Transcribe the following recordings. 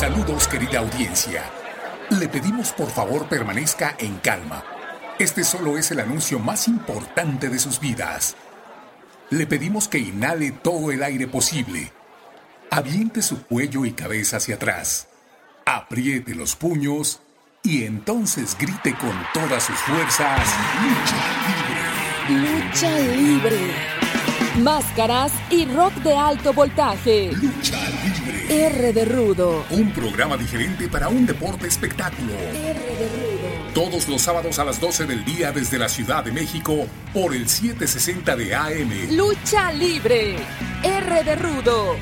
Saludos querida audiencia. Le pedimos por favor permanezca en calma. Este solo es el anuncio más importante de sus vidas. Le pedimos que inhale todo el aire posible. Aviente su cuello y cabeza hacia atrás. Apriete los puños y entonces grite con todas sus fuerzas. Lucha libre. Lucha libre. Máscaras y rock de alto voltaje. Lucha libre. R de Rudo. Un programa diferente para un deporte espectáculo. R de Rudo. Todos los sábados a las 12 del día desde la Ciudad de México por el 760 de AM. Lucha libre. R de Rudo.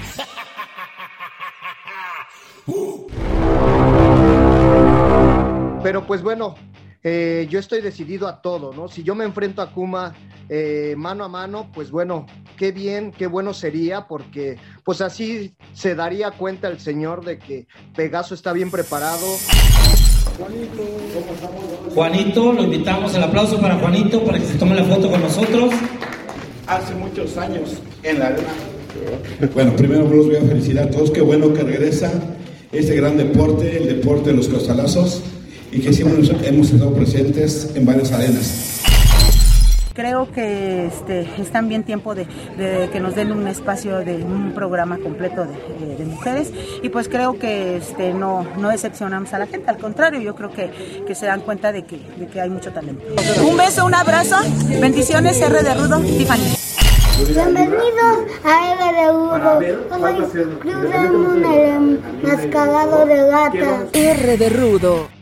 Pero pues bueno, eh, yo estoy decidido a todo, ¿no? Si yo me enfrento a Kuma eh, mano a mano, pues bueno, qué bien, qué bueno sería, porque pues así se daría cuenta el señor de que Pegaso está bien preparado. Juanito, lo invitamos, el aplauso para Juanito para que se tome la foto con nosotros. Hace muchos años en la Bueno, primero los voy a felicitar a todos, qué bueno que regresa este gran deporte, el deporte de los costalazos, y que siempre hemos estado presentes en varias arenas creo que este, es también tiempo de, que nos den un espacio de un programa completo de, mujeres y pues creo que este, no, no decepcionamos a la gente, al contrario, yo creo que, que se dan cuenta de que, de que hay mucho talento. Un beso, un abrazo, bendiciones, R de Rudo, Tiffany. Bienvenidos a R de Rudo. Yo soy Cruz Ramón, el mascarado de gatas. R de Rudo.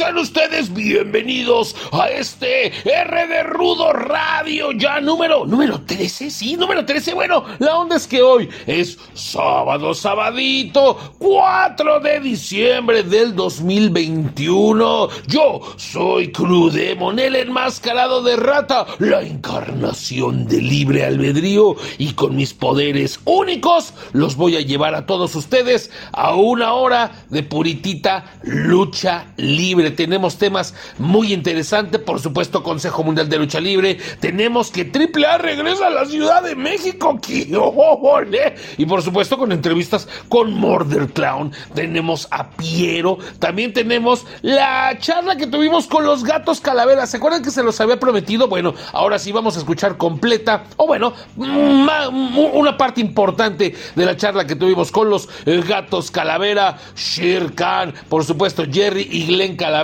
Sean ustedes bienvenidos a este R de Rudo Radio, ya número, número 13, sí, número 13. Bueno, la onda es que hoy es sábado, sabadito, 4 de diciembre del 2021. Yo soy Crudemon, el enmascarado de rata, la encarnación de libre albedrío y con mis poderes únicos los voy a llevar a todos ustedes a una hora de puritita lucha libre. Tenemos temas muy interesantes, por supuesto, Consejo Mundial de Lucha Libre. Tenemos que AAA regresa a la Ciudad de México. Y por supuesto, con entrevistas con Murder Clown. Tenemos a Piero. También tenemos la charla que tuvimos con los gatos calaveras. ¿Se acuerdan que se los había prometido? Bueno, ahora sí vamos a escuchar completa, o bueno, una parte importante de la charla que tuvimos con los eh, gatos calavera, Shere Khan, por supuesto Jerry y Glenn Calavera,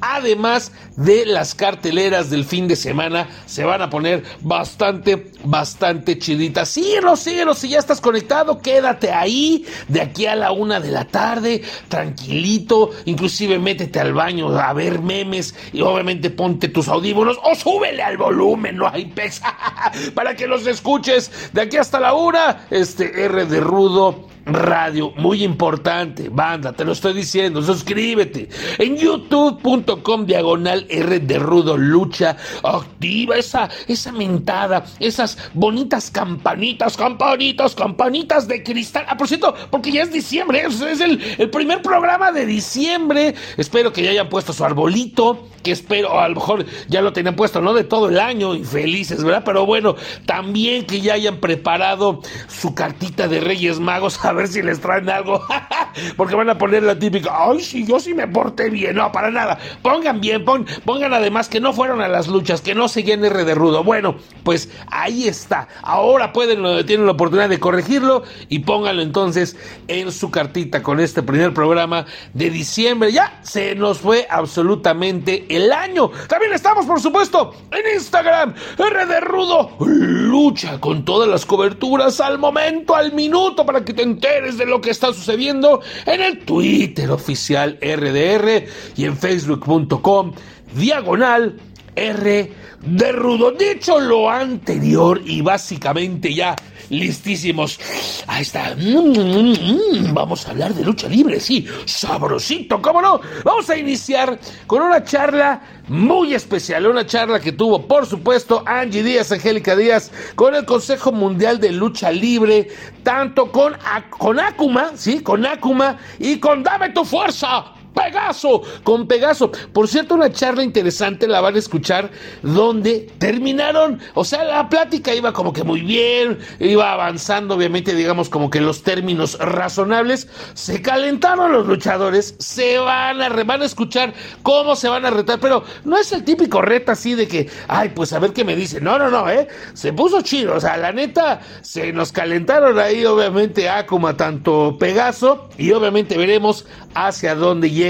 además de las carteleras del fin de semana, se van a poner bastante, bastante chiditas. Síguenos, síguenos, si ya estás conectado, quédate ahí de aquí a la una de la tarde, tranquilito, inclusive métete al baño a ver memes y obviamente ponte tus audífonos o súbele al volumen, no hay pesa, para que los escuches. De aquí hasta la una, este R de Rudo Radio, muy importante, banda, te lo estoy diciendo, suscríbete. En youtube.com diagonal R de Rudo Lucha, activa esa, esa mentada, esas bonitas campanitas, campanitas, campanitas de cristal. Ah, por cierto, porque ya es diciembre, es, el, el primer programa de diciembre, espero que ya hayan puesto su arbolito, que espero, a lo mejor ya lo tenían puesto, no de todo el año y felices, ¿verdad? Pero bueno, también que ya hayan preparado su cartita de Reyes Magos, ver si les traen algo, porque van a poner la típica, ay, sí, yo sí me porté bien, no, para nada, pongan bien, pongan además que no fueron a las luchas, que no seguían R de rudo. Bueno, pues ahí está, ahora pueden, tienen la oportunidad de corregirlo y pónganlo entonces en su cartita con este primer programa de diciembre. Ya se nos fue absolutamente el año. También estamos, por supuesto, en Instagram, R de Rudo. Lucha con todas las coberturas al momento, al minuto, para que te enteres de lo que está sucediendo en el Twitter oficial RDR y en facebook.com diagonal R de Rudo. Dicho lo anterior y básicamente ya listísimos. Ahí está. Mm, mm, mm, vamos a hablar de lucha libre, sí. Sabrosito, ¿cómo no? Vamos a iniciar con una charla muy especial. Una charla que tuvo, por supuesto, Angie Díaz, Angélica Díaz, con el Consejo Mundial de Lucha Libre, tanto con, con Akuma, sí, con Akuma y con Dame tu Fuerza Pegaso, con Pegaso. Por cierto, una charla interesante la van a escuchar donde terminaron, o sea, la plática iba como que muy bien, iba avanzando, obviamente, digamos, como que los términos razonables. Se calentaron los luchadores, se van a, van a escuchar cómo se van a retar, pero no es el típico reto así de que, ay, pues a ver qué me dice. No, no, no, ¿eh? Se puso chido, o sea, la neta, se nos calentaron ahí, obviamente, Akuma, tanto Pegaso, y obviamente veremos hacia dónde llega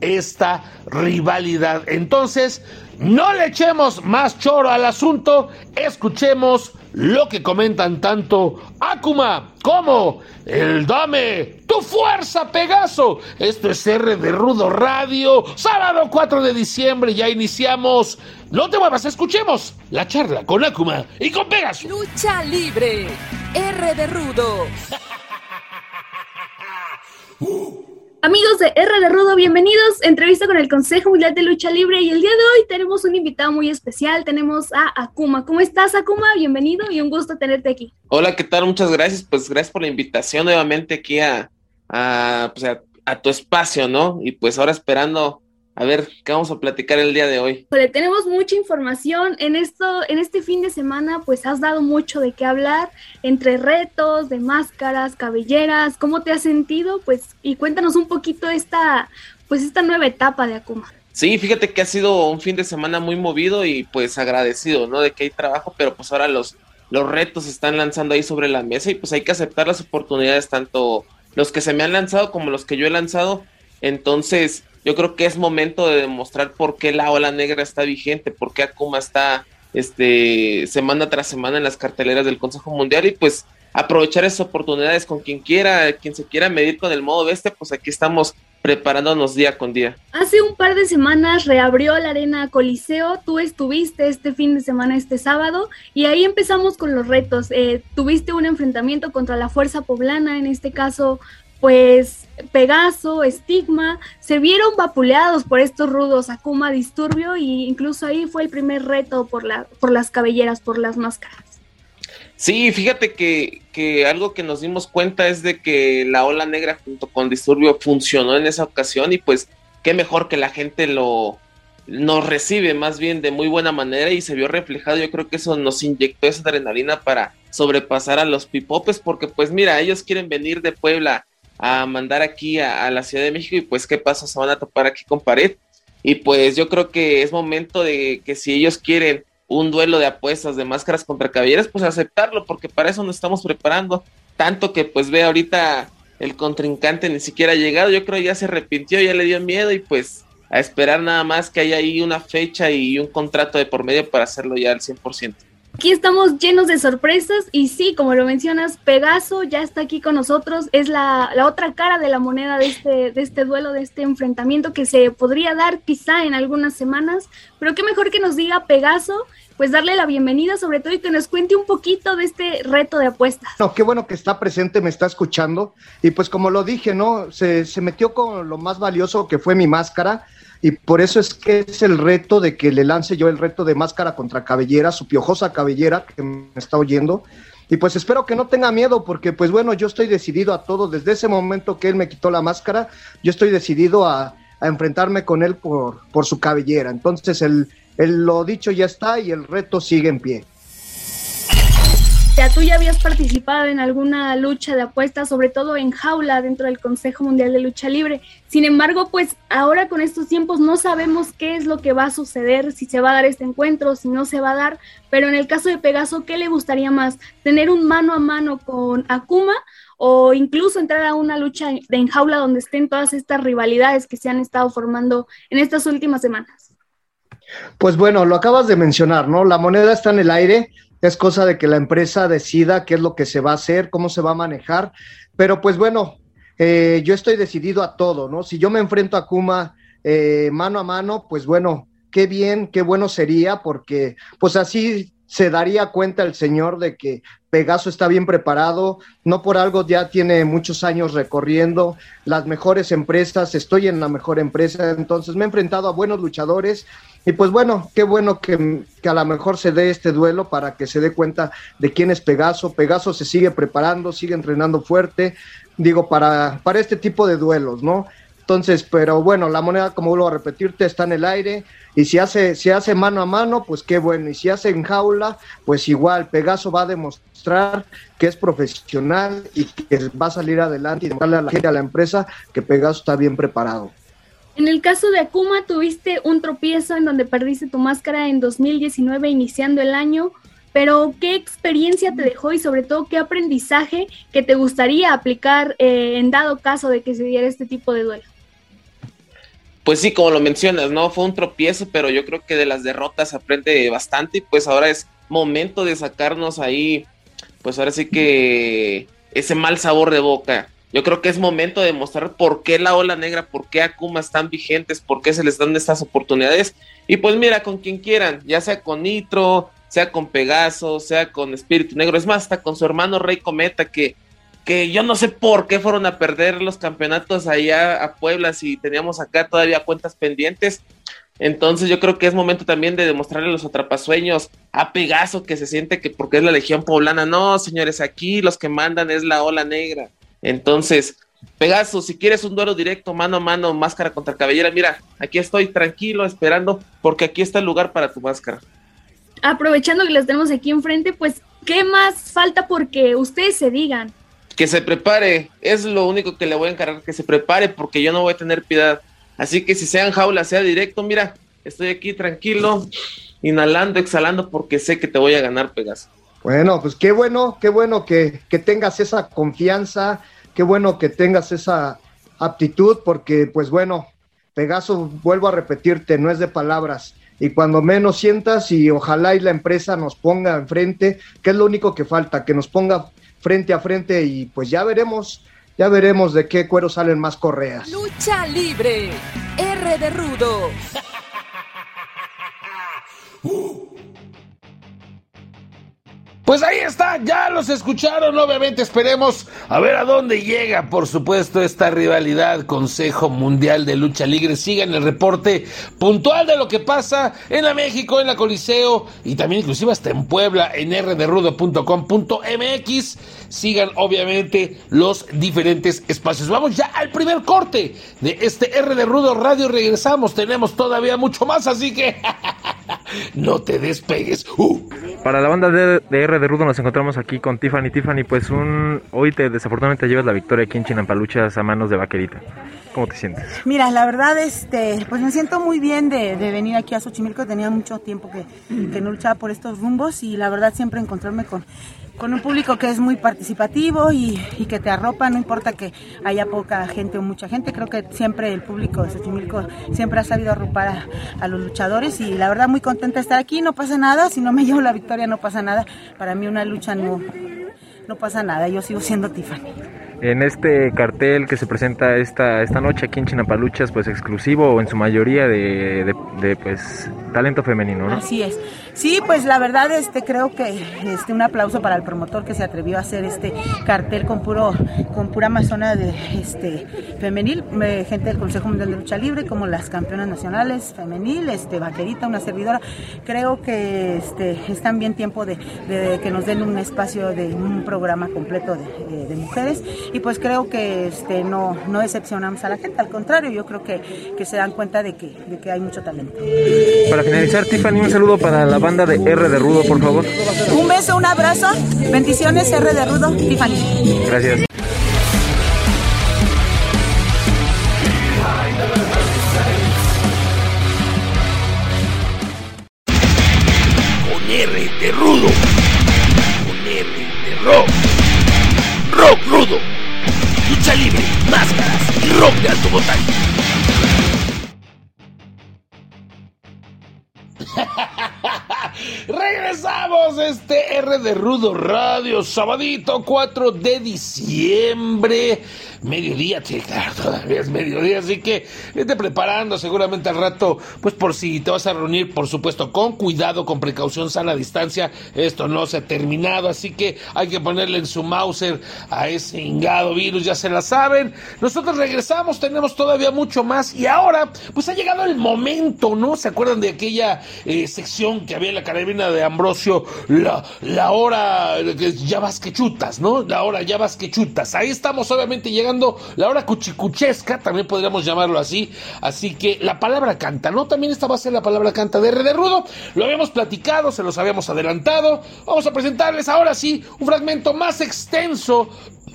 esta rivalidad. Entonces, no le echemos más choro al asunto, escuchemos lo que comentan tanto Akuma como el Dame, tu fuerza Pegaso. Esto es R de Rudo Radio, sábado 4 de diciembre, ya iniciamos. No te muevas, escuchemos la charla con Akuma y con Pegaso. Lucha libre, R de Rudo. Amigos de R de Rudo, bienvenidos. Entrevista con el Consejo Mundial de Lucha Libre y el día de hoy tenemos un invitado muy especial. Tenemos a Akuma. ¿Cómo estás, Akuma? Bienvenido y un gusto tenerte aquí. Hola, ¿qué tal? Muchas gracias. Pues gracias por la invitación nuevamente aquí a, pues a, a tu espacio, ¿no? Y pues ahora esperando a ver, ¿qué vamos a platicar el día de hoy? Pues tenemos mucha información en esto, en este fin de semana, pues has dado mucho de qué hablar, entre retos, de máscaras, cabelleras, ¿cómo te has sentido? Pues, y cuéntanos un poquito esta, pues esta nueva etapa de Akuma. Sí, fíjate que ha sido un fin de semana muy movido y pues agradecido, ¿no? De que hay trabajo, pero pues ahora los, los retos se están lanzando ahí sobre la mesa y pues hay que aceptar las oportunidades, tanto los que se me han lanzado como los que yo he lanzado. Entonces, yo creo que es momento de demostrar por qué la ola negra está vigente, por qué Akuma está este, semana tras semana en las carteleras del Consejo Mundial y pues aprovechar esas oportunidades con quien quiera, quien se quiera medir con el modo bestia, pues aquí estamos preparándonos día con día. Hace un par de semanas reabrió la arena Coliseo, tú estuviste este fin de semana, este sábado, y ahí empezamos con los retos. Eh, tuviste un enfrentamiento contra la Fuerza Poblana, en este caso pues Pegaso, Estigma, se vieron vapuleados por estos rudos Akuma Disturbio e incluso ahí fue el primer reto por, la, por las cabelleras, por las máscaras. Sí, fíjate que, que, algo que nos dimos cuenta es de que la ola negra junto con Disturbio funcionó en esa ocasión y pues qué mejor que la gente lo nos recibe más bien de muy buena manera y se vio reflejado. Yo creo que eso nos inyectó esa adrenalina para sobrepasar a los pipopes porque pues mira, ellos quieren venir de Puebla a mandar aquí a, la Ciudad de México y pues qué pasa, se van a topar aquí con pared. Y pues yo creo que es momento de que si ellos quieren un duelo de apuestas de máscaras contra caballeras, pues aceptarlo, porque para eso nos estamos preparando. Tanto que pues ve ahorita el contrincante ni siquiera ha llegado, yo creo ya se arrepintió, ya le dio miedo y pues a esperar nada más que haya ahí una fecha y un contrato de por medio para hacerlo ya al 100%. Aquí estamos llenos de sorpresas y sí, como lo mencionas, Pegaso ya está aquí con nosotros, es la, la, otra cara de la moneda de este, de este duelo, de este enfrentamiento que se podría dar quizá en algunas semanas, pero qué mejor que nos diga Pegaso, pues darle la bienvenida sobre todo y que nos cuente un poquito de este reto de apuestas. No, qué bueno que está presente, me está escuchando y pues como lo dije, ¿no? Se, se metió con lo más valioso que fue mi máscara y por eso es que es el reto de que le lance yo el reto de máscara contra cabellera, su piojosa cabellera que me está oyendo. Y pues espero que no tenga miedo porque pues bueno, yo estoy decidido a todo, desde ese momento que él me quitó la máscara, yo estoy decidido a, a enfrentarme con él por, por su cabellera. Entonces el, el, lo dicho ya está y el reto sigue en pie. Ya tú ya habías participado en alguna lucha de apuestas, sobre todo en jaula dentro del Consejo Mundial de Lucha Libre. Sin embargo, pues ahora con estos tiempos no sabemos qué es lo que va a suceder, si se va a dar este encuentro, si no se va a dar. Pero en el caso de Pegaso, ¿qué le gustaría más? ¿Tener un mano a mano con Akuma o incluso entrar a una lucha de en jaula donde estén todas estas rivalidades que se han estado formando en estas últimas semanas? Pues bueno, lo acabas de mencionar, ¿no? La moneda está en el aire, es cosa de que la empresa decida qué es lo que se va a hacer, cómo se va a manejar, pero pues bueno, eh, yo estoy decidido a todo, ¿no? Si yo me enfrento a Kuma eh, mano a mano, pues bueno, qué bien, qué bueno sería, porque pues así se daría cuenta el señor de que Pegaso está bien preparado, no por algo ya tiene muchos años recorriendo las mejores empresas, estoy en la mejor empresa, entonces me he enfrentado a buenos luchadores y pues bueno, qué bueno que, a lo mejor se dé este duelo para que se dé cuenta de quién es Pegaso. Pegaso se sigue preparando, sigue entrenando fuerte, digo, para, para este tipo de duelos, ¿no? Entonces, pero bueno, la moneda, como vuelvo a repetirte, está en el aire. Y si hace, si hace mano a mano, pues qué bueno. Y si hace en jaula, pues igual, Pegaso va a demostrar que es profesional y que va a salir adelante y demostrarle a la gente, a la empresa, que Pegaso está bien preparado. En el caso de Akuma, tuviste un tropiezo en donde perdiste tu máscara en 2019, iniciando el año. Pero, ¿qué experiencia te dejó y sobre todo qué aprendizaje que te gustaría aplicar eh, en dado caso de que se diera este tipo de duelo? Pues sí, como lo mencionas, ¿no? Fue un tropiezo, pero yo creo que de las derrotas aprende bastante y pues ahora es momento de sacarnos ahí, pues ahora sí que ese mal sabor de boca. Yo creo que es momento de mostrar por qué la ola negra, por qué Akuma están vigentes, por qué se les dan estas oportunidades. Y pues mira, con quien quieran, ya sea con Nitro, sea con Pegaso, sea con Espíritu Negro, es más, hasta con su hermano Rey Cometa, que, que yo no sé por qué fueron a perder los campeonatos allá a Puebla si teníamos acá todavía cuentas pendientes. Entonces yo creo que es momento también de demostrarle a los atrapasueños a Pegaso que se siente que porque es la Legión Poblana, no, señores, aquí los que mandan es la ola negra. Entonces, Pegaso, si quieres un duelo directo, mano a mano, máscara contra cabellera, mira, aquí estoy tranquilo esperando porque aquí está el lugar para tu máscara aprovechando que los tenemos aquí enfrente, pues, ¿qué más falta porque ustedes se digan? Que se prepare, es lo único que le voy a encargar, que se prepare porque yo no voy a tener piedad. Así que si sea en jaula, sea directo, mira, estoy aquí tranquilo, inhalando, exhalando porque sé que te voy a ganar, Pegaso. Bueno, pues qué bueno, qué bueno que, que tengas esa confianza, qué bueno que tengas esa aptitud porque, pues bueno, Pegaso, vuelvo a repetirte, no es de palabras y cuando menos sientas y ojalá y la empresa nos ponga enfrente, que es lo único que falta, que nos ponga frente a frente y pues ya veremos, ya veremos de qué cuero salen más correas. Lucha libre, R de Rudo. Pues ahí está, ya los escucharon, obviamente esperemos a ver a dónde llega, por supuesto, esta rivalidad Consejo Mundial de Lucha Libre. Sigan el reporte puntual de lo que pasa en la México, en la Coliseo y también inclusive hasta en Puebla, en rderudo.com.mx. Sigan obviamente los diferentes espacios. Vamos ya al primer corte de este R de Rudo Radio. Regresamos, tenemos todavía mucho más, así que no te despegues. Uh. Para la banda de, R de Rudo nos encontramos aquí con Tiffany. Tiffany, pues un hoy te desafortunadamente llevas la victoria aquí en Chinampaluchas a manos de Vaquerita. ¿Cómo te sientes? Mira, la verdad, este, pues me siento muy bien de, venir aquí a Xochimilco. Tenía mucho tiempo que, que no luchaba por estos rumbos y la verdad siempre encontrarme con con un público que es muy participativo y, que te arropa, no importa que haya poca gente o mucha gente, creo que siempre el público de Xochimilco siempre ha sabido arropar a, los luchadores y la verdad muy contenta de estar aquí, no pasa nada, si no me llevo la victoria no pasa nada, para mí una lucha no, no pasa nada, yo sigo siendo Tiffany en este cartel que se presenta esta, esta noche aquí en Chinapaluchas, pues exclusivo o en su mayoría de, de, pues talento femenino, ¿no? Así es. Sí, pues la verdad este creo que este un aplauso para el promotor que se atrevió a hacer este cartel con puro con pura amazona de este femenil, gente del Consejo Mundial de Lucha Libre como las campeonas nacionales femenil, este vaquerita, una servidora. Creo que este están bien tiempo de, que nos den un espacio de un programa completo de, de mujeres y pues creo que este, no, no decepcionamos a la gente, al contrario, yo creo que, que se dan cuenta de que, de que hay mucho talento. Para finalizar, Tiffany, un saludo para la banda de R de Rudo, por favor. Un beso, un abrazo, bendiciones R de Rudo, Tiffany. Gracias. Este R de Rudo Radio, sabadito 4 de diciembre mediodía, sí, todavía es mediodía, así que vete preparando seguramente al rato, pues por si te vas a reunir, por supuesto, con cuidado, con precaución, sana distancia, esto no se ha terminado, así que hay que ponerle en su Mauser a ese ingado virus, ya se la saben. Nosotros regresamos, tenemos todavía mucho más y ahora, pues ha llegado el momento, ¿no? ¿Se acuerdan de aquella eh, sección que había en la carabina de Ambrosio, la, la hora, ya vas que chutas, ¿no? La hora ya vas que chutas. Ahí estamos obviamente llegando la hora cuchicuchesca, también podríamos llamarlo así. Así que la palabra canta, ¿no? También esta va a ser la palabra canta de R de Rudo. Lo habíamos platicado, se los habíamos adelantado. Vamos a presentarles ahora sí un fragmento más extenso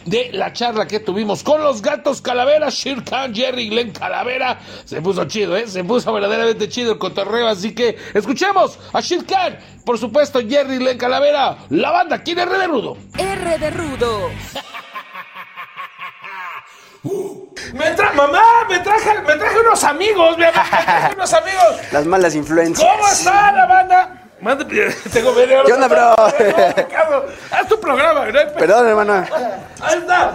de la charla que tuvimos con los gatos Calavera, Shirkan, Jerry, Glenn Calavera. Se puso chido, ¿eh? Se puso verdaderamente chido el cotorreo. Así que escuchemos a Shirkan, por supuesto, Jerry, Glenn Calavera, la banda, ¿quién es R de Rudo? R de Rudo. Me tra mamá, me traje, me traje unos amigos, mi amor, me traje unos amigos. Las malas influencias. ¿Cómo está la banda? Mande, tengo media hora. ¿Qué onda, bro? Haz tu programa, ¿no? Perdón, hermano. Ahí está.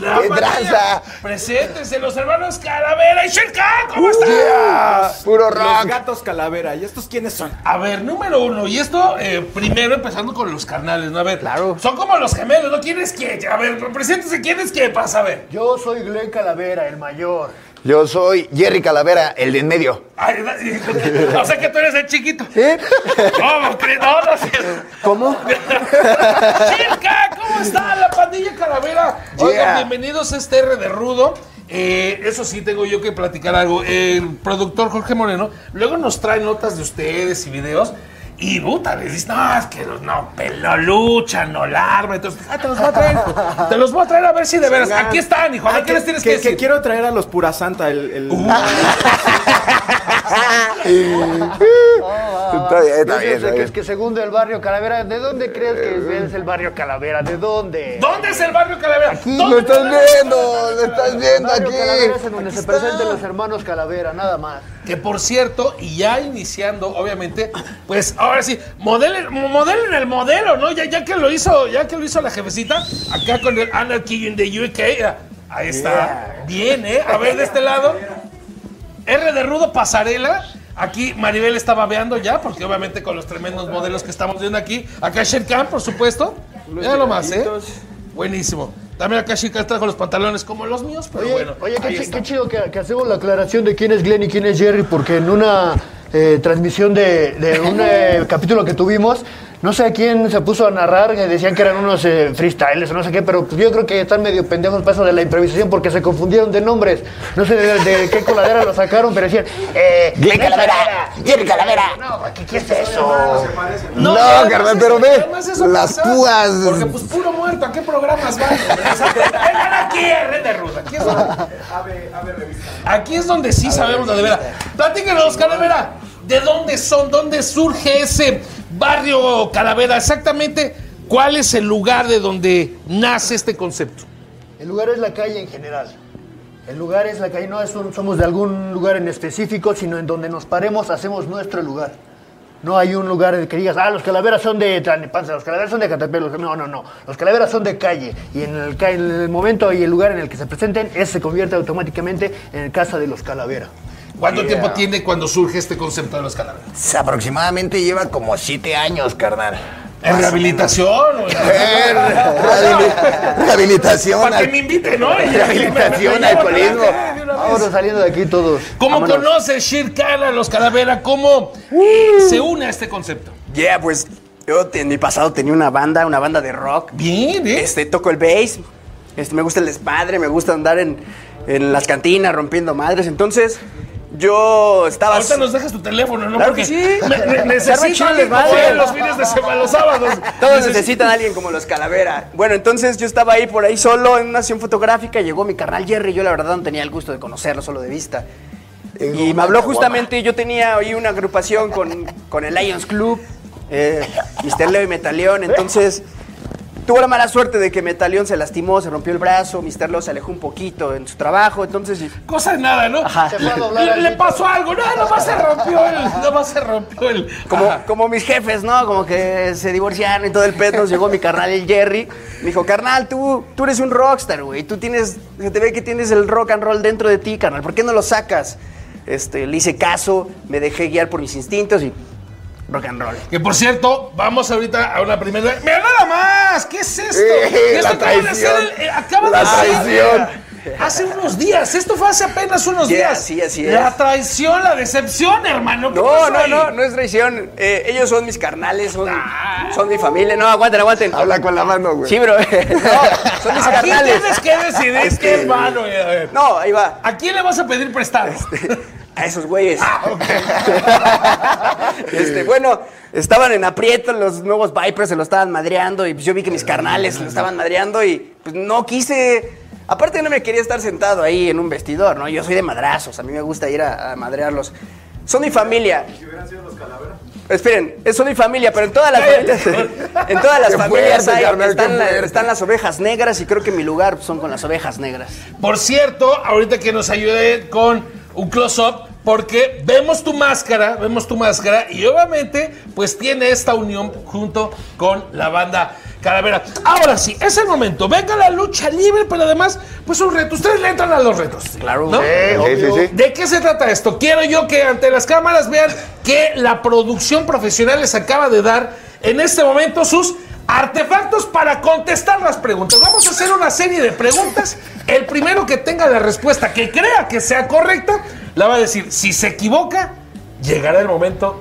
La ¿Qué tranza? Preséntense los hermanos Calavera y Sherkan. ¿Cómo están? Yeah. Puro Los rock. gatos calavera. ¿Y estos quiénes son? A ver, número uno, y esto eh, primero empezando con los carnales, ¿no? A ver, Claro. son como los gemelos, ¿no? ¿Quién es quién? A ver, preséntense, ¿quién es quién? Pasa, a ver. Yo soy Glenn Calavera, el mayor. Yo soy Jerry Calavera, el de en medio. Ay, o sea que tú eres el chiquito. ¿Sí? ¿Cómo crees? No, no sé. ¿Cómo? Chica, ¿cómo está la pandilla Calavera? Oigan, bienvenidos a este R de Rudo. Eh, eso sí, tengo yo que platicar algo. El productor Jorge Moreno luego nos trae notas de ustedes y videos. Y puta, les dice, no, es que los- no, no luchan, no larva. Entonces, ah, te los voy a traer. te los voy a traer a ver si de veras. Aquí están, hijo. A ver, Ah, ¿qué les tienes que, que, decir? que quiero traer a los Pura Santa, el... el- Está bien, está bien, está que bien. es que segundo el barrio Calavera. ¿De dónde crees que es el barrio Calavera? ¿De dónde? ¿Dónde es el barrio Calavera? Aquí ¿Dónde lo estás viendo, lo estás viendo barrio Calavera es en aquí. donde Aquí se está. presentan los hermanos Calavera, nada más. Que por cierto, y ya iniciando, obviamente, pues ahora sí, modelen, modelen el modelo, ¿no? Ya, ya que lo hizo, ya que lo hizo la jefecita, acá con el Anarchy in the UK. ah, Ahí está. Bien, ¿eh? A ver de este lado. R de Rudo Pasarela. Aquí Maribel está babeando ya, porque obviamente con los tremendos modelos que estamos viendo aquí. Acá Sherkan, por supuesto. Ya lo más, ¿eh? Buenísimo. También acá Sherkan trajo los pantalones como los míos, pero Oye, bueno. oye qué, chido que, que hacemos la aclaración de quién es Glenn y quién es Jerry, porque en una eh, transmisión de, de un eh, capítulo que tuvimos, no sé a quién se puso a narrar, que decían que eran unos eh, freestyles o no sé qué, pero pues yo creo que están medio pendejos para eso de la improvisación porque se confundieron de nombres. No sé de, de qué coladera lo sacaron, pero decían, eh, Glenn Calavera, Jerry Calavera. No, ¿qué, qué es eso? No, además carnal, pero ve las púas. Porque pues puro muerto, ¿a qué programas van? Vengan aquí, R de Ruda. Aquí es donde, aquí es donde sí sabemos de veras. Platíquenos, Calavera, ¿de dónde son? ¿Dónde surge ese barrio Calavera? Exactamente, ¿cuál es el lugar de donde nace este concepto? El lugar es la calle en general. El lugar es la calle, no es un- somos de algún lugar en específico, sino en donde nos paremos hacemos nuestro lugar. No hay un lugar que digas, ah, los calaveras son de Tlalnepantla, los calaveras son de Catepec. los- No, no, no. Los calaveras son de calle. Y en el, momento y el lugar en el que se presenten, ese se convierte automáticamente en casa de los calaveras. ¿Cuánto tiempo tiene cuando surge este concepto de los calaveras? Aproximadamente lleva como siete años, carnal. ¿En rehabilitación? en- Rehabili- Rehabilitación. Para que me inviten, ¿no? Rehabilitación, alcoholismo. Vámonos saliendo de aquí todos. ¿Cómo Vámonos. conoce Shir Khan a los Calavera? ¿Cómo se une a este concepto? Yeah, pues yo en mi pasado tenía una banda, una banda de rock. Bien, ¿eh? Este, toco el bass, este, me gusta el desmadre, me gusta andar en, en las cantinas rompiendo madres. Entonces, yo estaba... Ahorita nos dejas tu teléfono, ¿no? Claro Porque que sí. alguien como desmadre. él los fines de semana, los sábados. Todos Necesito- necesitan a alguien como los Calavera. Bueno, entonces yo estaba ahí por ahí solo en una sesión fotográfica, llegó mi carnal Jerry, yo la verdad no tenía el gusto de conocerlo, solo de vista. Y me habló justamente, yo tenía ahí una agrupación con, con el Lions Club, eh, Mr. Leo y Metaleón, entonces tuvo la mala suerte de que Metaleón se lastimó, se rompió el brazo, Mr. Leo se alejó un poquito en su trabajo, entonces... Cosa de nada, ¿no? Ajá. Se fue a doblar Le, pasó algo, no, nomás se rompió el, nomás se rompió el. Como, Ajá. como mis jefes, ¿no? Como que se divorciaron y todo el pedo. Nos llegó mi carnal, el Jerry. Me dijo, carnal, tú, tú eres un rockstar, güey. Tú tienes, se te ve que tienes el rock and roll dentro de ti, carnal. ¿Por qué no lo sacas? Este, le hice caso, me dejé guiar por mis instintos y rock and roll. Que por cierto, vamos ahorita a una primera. ¡Mira nada más! ¿Qué es esto? Sí, Esto la acaba de traición. ser el- eh, acaba La de traición. hace unos días. Esto fue hace apenas unos días. sí, así es. La traición, la decepción, hermano. ¿Qué No, pasó no, ahí? no, no es traición. Eh, ellos son mis carnales, son, Ah. son mi familia. No, aguanten, aguanten. Habla con la mano, güey. Sí, bro. No, son mis Aquí carnales. tienes que decidir Es qué es malo. güey, a ver. No, ahí va. ¿A quién le vas a pedir prestado? A esos güeyes. Ah, Este, bueno, estaban en aprieto los nuevos Vipers, se lo estaban madreando y pues yo vi que mis carnales lo estaban madreando y pues no quise... Aparte no me quería estar sentado ahí en un vestidor, ¿no? Yo soy de madrazos, a mí me gusta ir a, a madrearlos. Son mi familia. Si hubieran sido los calaveras. Esperen, es- son mi familia, pero en todas las familias, en todas las familias hay- la- están las ovejas negras y creo que mi lugar son con las ovejas negras. Por cierto, ahorita que nos ayude con un close-up, porque vemos tu máscara, vemos tu máscara y obviamente pues tiene esta unión junto con la banda Calavera. Ahora sí, es el momento. Venga la lucha libre, pero además pues un reto. Ustedes le entran a los retos. Claro. ¿no? Sí, sí, sí. ¿De qué se trata esto? Quiero yo que ante las cámaras vean que la producción profesional les acaba de dar en este momento sus artefactos para contestar las preguntas. Vamos a hacer una serie de preguntas. El primero que tenga la respuesta que crea que sea correcta, la va a decir. Si se equivoca, llegará el momento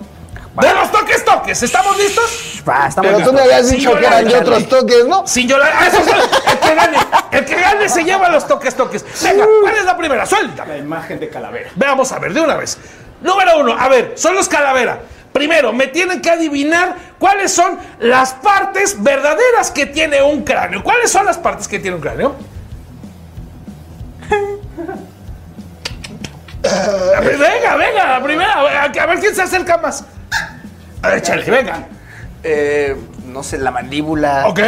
de los toques toques. ¿Estamos listos? Va, estamos Pero tú me habías Sin dicho que eran de otros toques, ¿no? Sin llorar. Ah, eso es el que gane. El que gane se lleva los toques toques. Venga, ¿cuál es la primera? Suéltame. La imagen de calavera. Veamos a ver, de una vez. Número uno, a ver, son los calavera. Primero, me tienen que adivinar cuáles son las partes verdaderas que tiene un cráneo. ¿Cuáles son las partes que tiene un cráneo? A ver, venga, venga, la primera. A ver, a ver quién se acerca más. A ver, échale, venga. Eh, no sé, la mandíbula. Ok.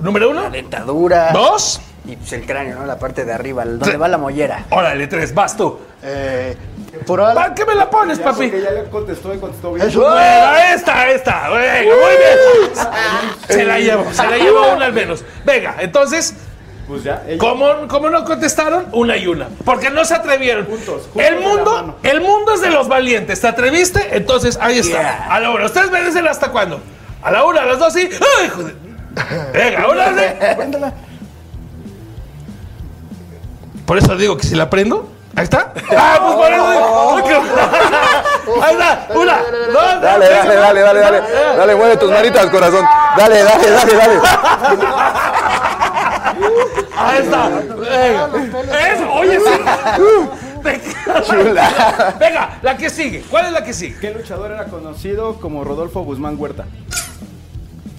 Número uno. La dentadura. Dos. Y pues el cráneo, ¿no? La parte de arriba, donde va la mollera. Órale, tres, vas tú. Eh, temporal. ¿Para qué me la pones, papi? Que ya le contestó y contestó bien. Eso. Bueno, esta, esta. Venga, muy bien. Se la llevo, se la llevo una al menos. Venga, entonces, Pues ya. ¿cómo, cómo no contestaron? Una y una. Porque no se atrevieron. Juntos, juntos el mundo, el mundo es de los valientes. ¿Te atreviste? Entonces, ahí está. Yeah. A la una. ¿Ustedes me dicen hasta cuándo? A la una, a las dos y. ¡Ay, hijo de- Venga, una de. Por eso digo que si la prendo. Ahí está. Ah, pues por eso digo. Ahí está. Una, dos, Dale, dale, dale, dale, dale. Dale, mueve tus manitas, corazón. Dale, dale, dale, dale. Ahí está. Venga. Eso, oye, sí. Chula. Venga, la que sigue. ¿Cuál es la que sigue? ¿Qué luchador era conocido como Rodolfo Guzmán Huerta?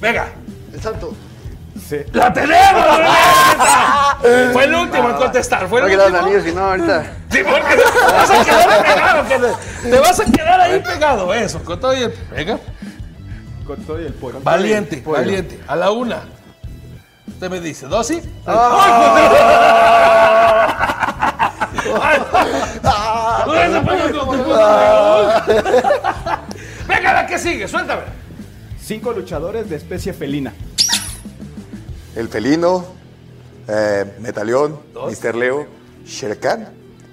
Venga. El santo. Sí. ¡La tenemos! Venga. Fue el último en contestar. Fue No el quedaron último. anillos, si no, ahorita. Sí, porque te vas a quedar pegado. que te- Te vas a quedar ahí pegado. Eso, con todo y el. Venga. Con todo y el pollo. Valiente, Pollo. valiente. A la una. Usted me dice, ¿dos sí? Ay, joder. Ay, ese pollo con tu puta madre. Venga, la que sigue, suéltame. Cinco luchadores de especie felina. El felino, eh, Metaleón, Mr. Leo, Shere Khan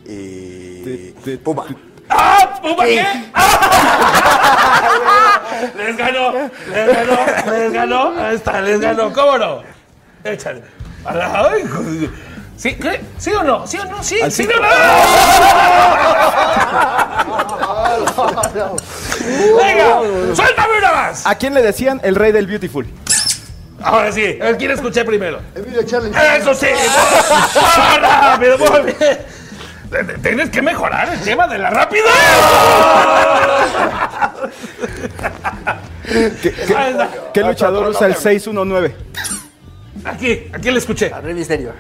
y Puma. ¡Ah! ¿Puma qué? Les ganó, les ganó, les ganó. Ahí está, les ganó. ¿Cómo no? Échale. A la- ay, joder. ¿Sí? ¿Qué? ¿Sí o no? ¿Sí o no? ¿Sí? ¿Sí o no? Venga, suéltame una más. ¿A quién le decían el rey del beautiful? Ahora sí, quién escuché primero. Emilio Charlie. Eso sí. ¡Ah, rápido, muy bien! Tienes que mejorar el tema de la rapidez. Ahí está. ¿Qué luchador usa el 619? Aquí, aquí le escuché. A Rey Misterio.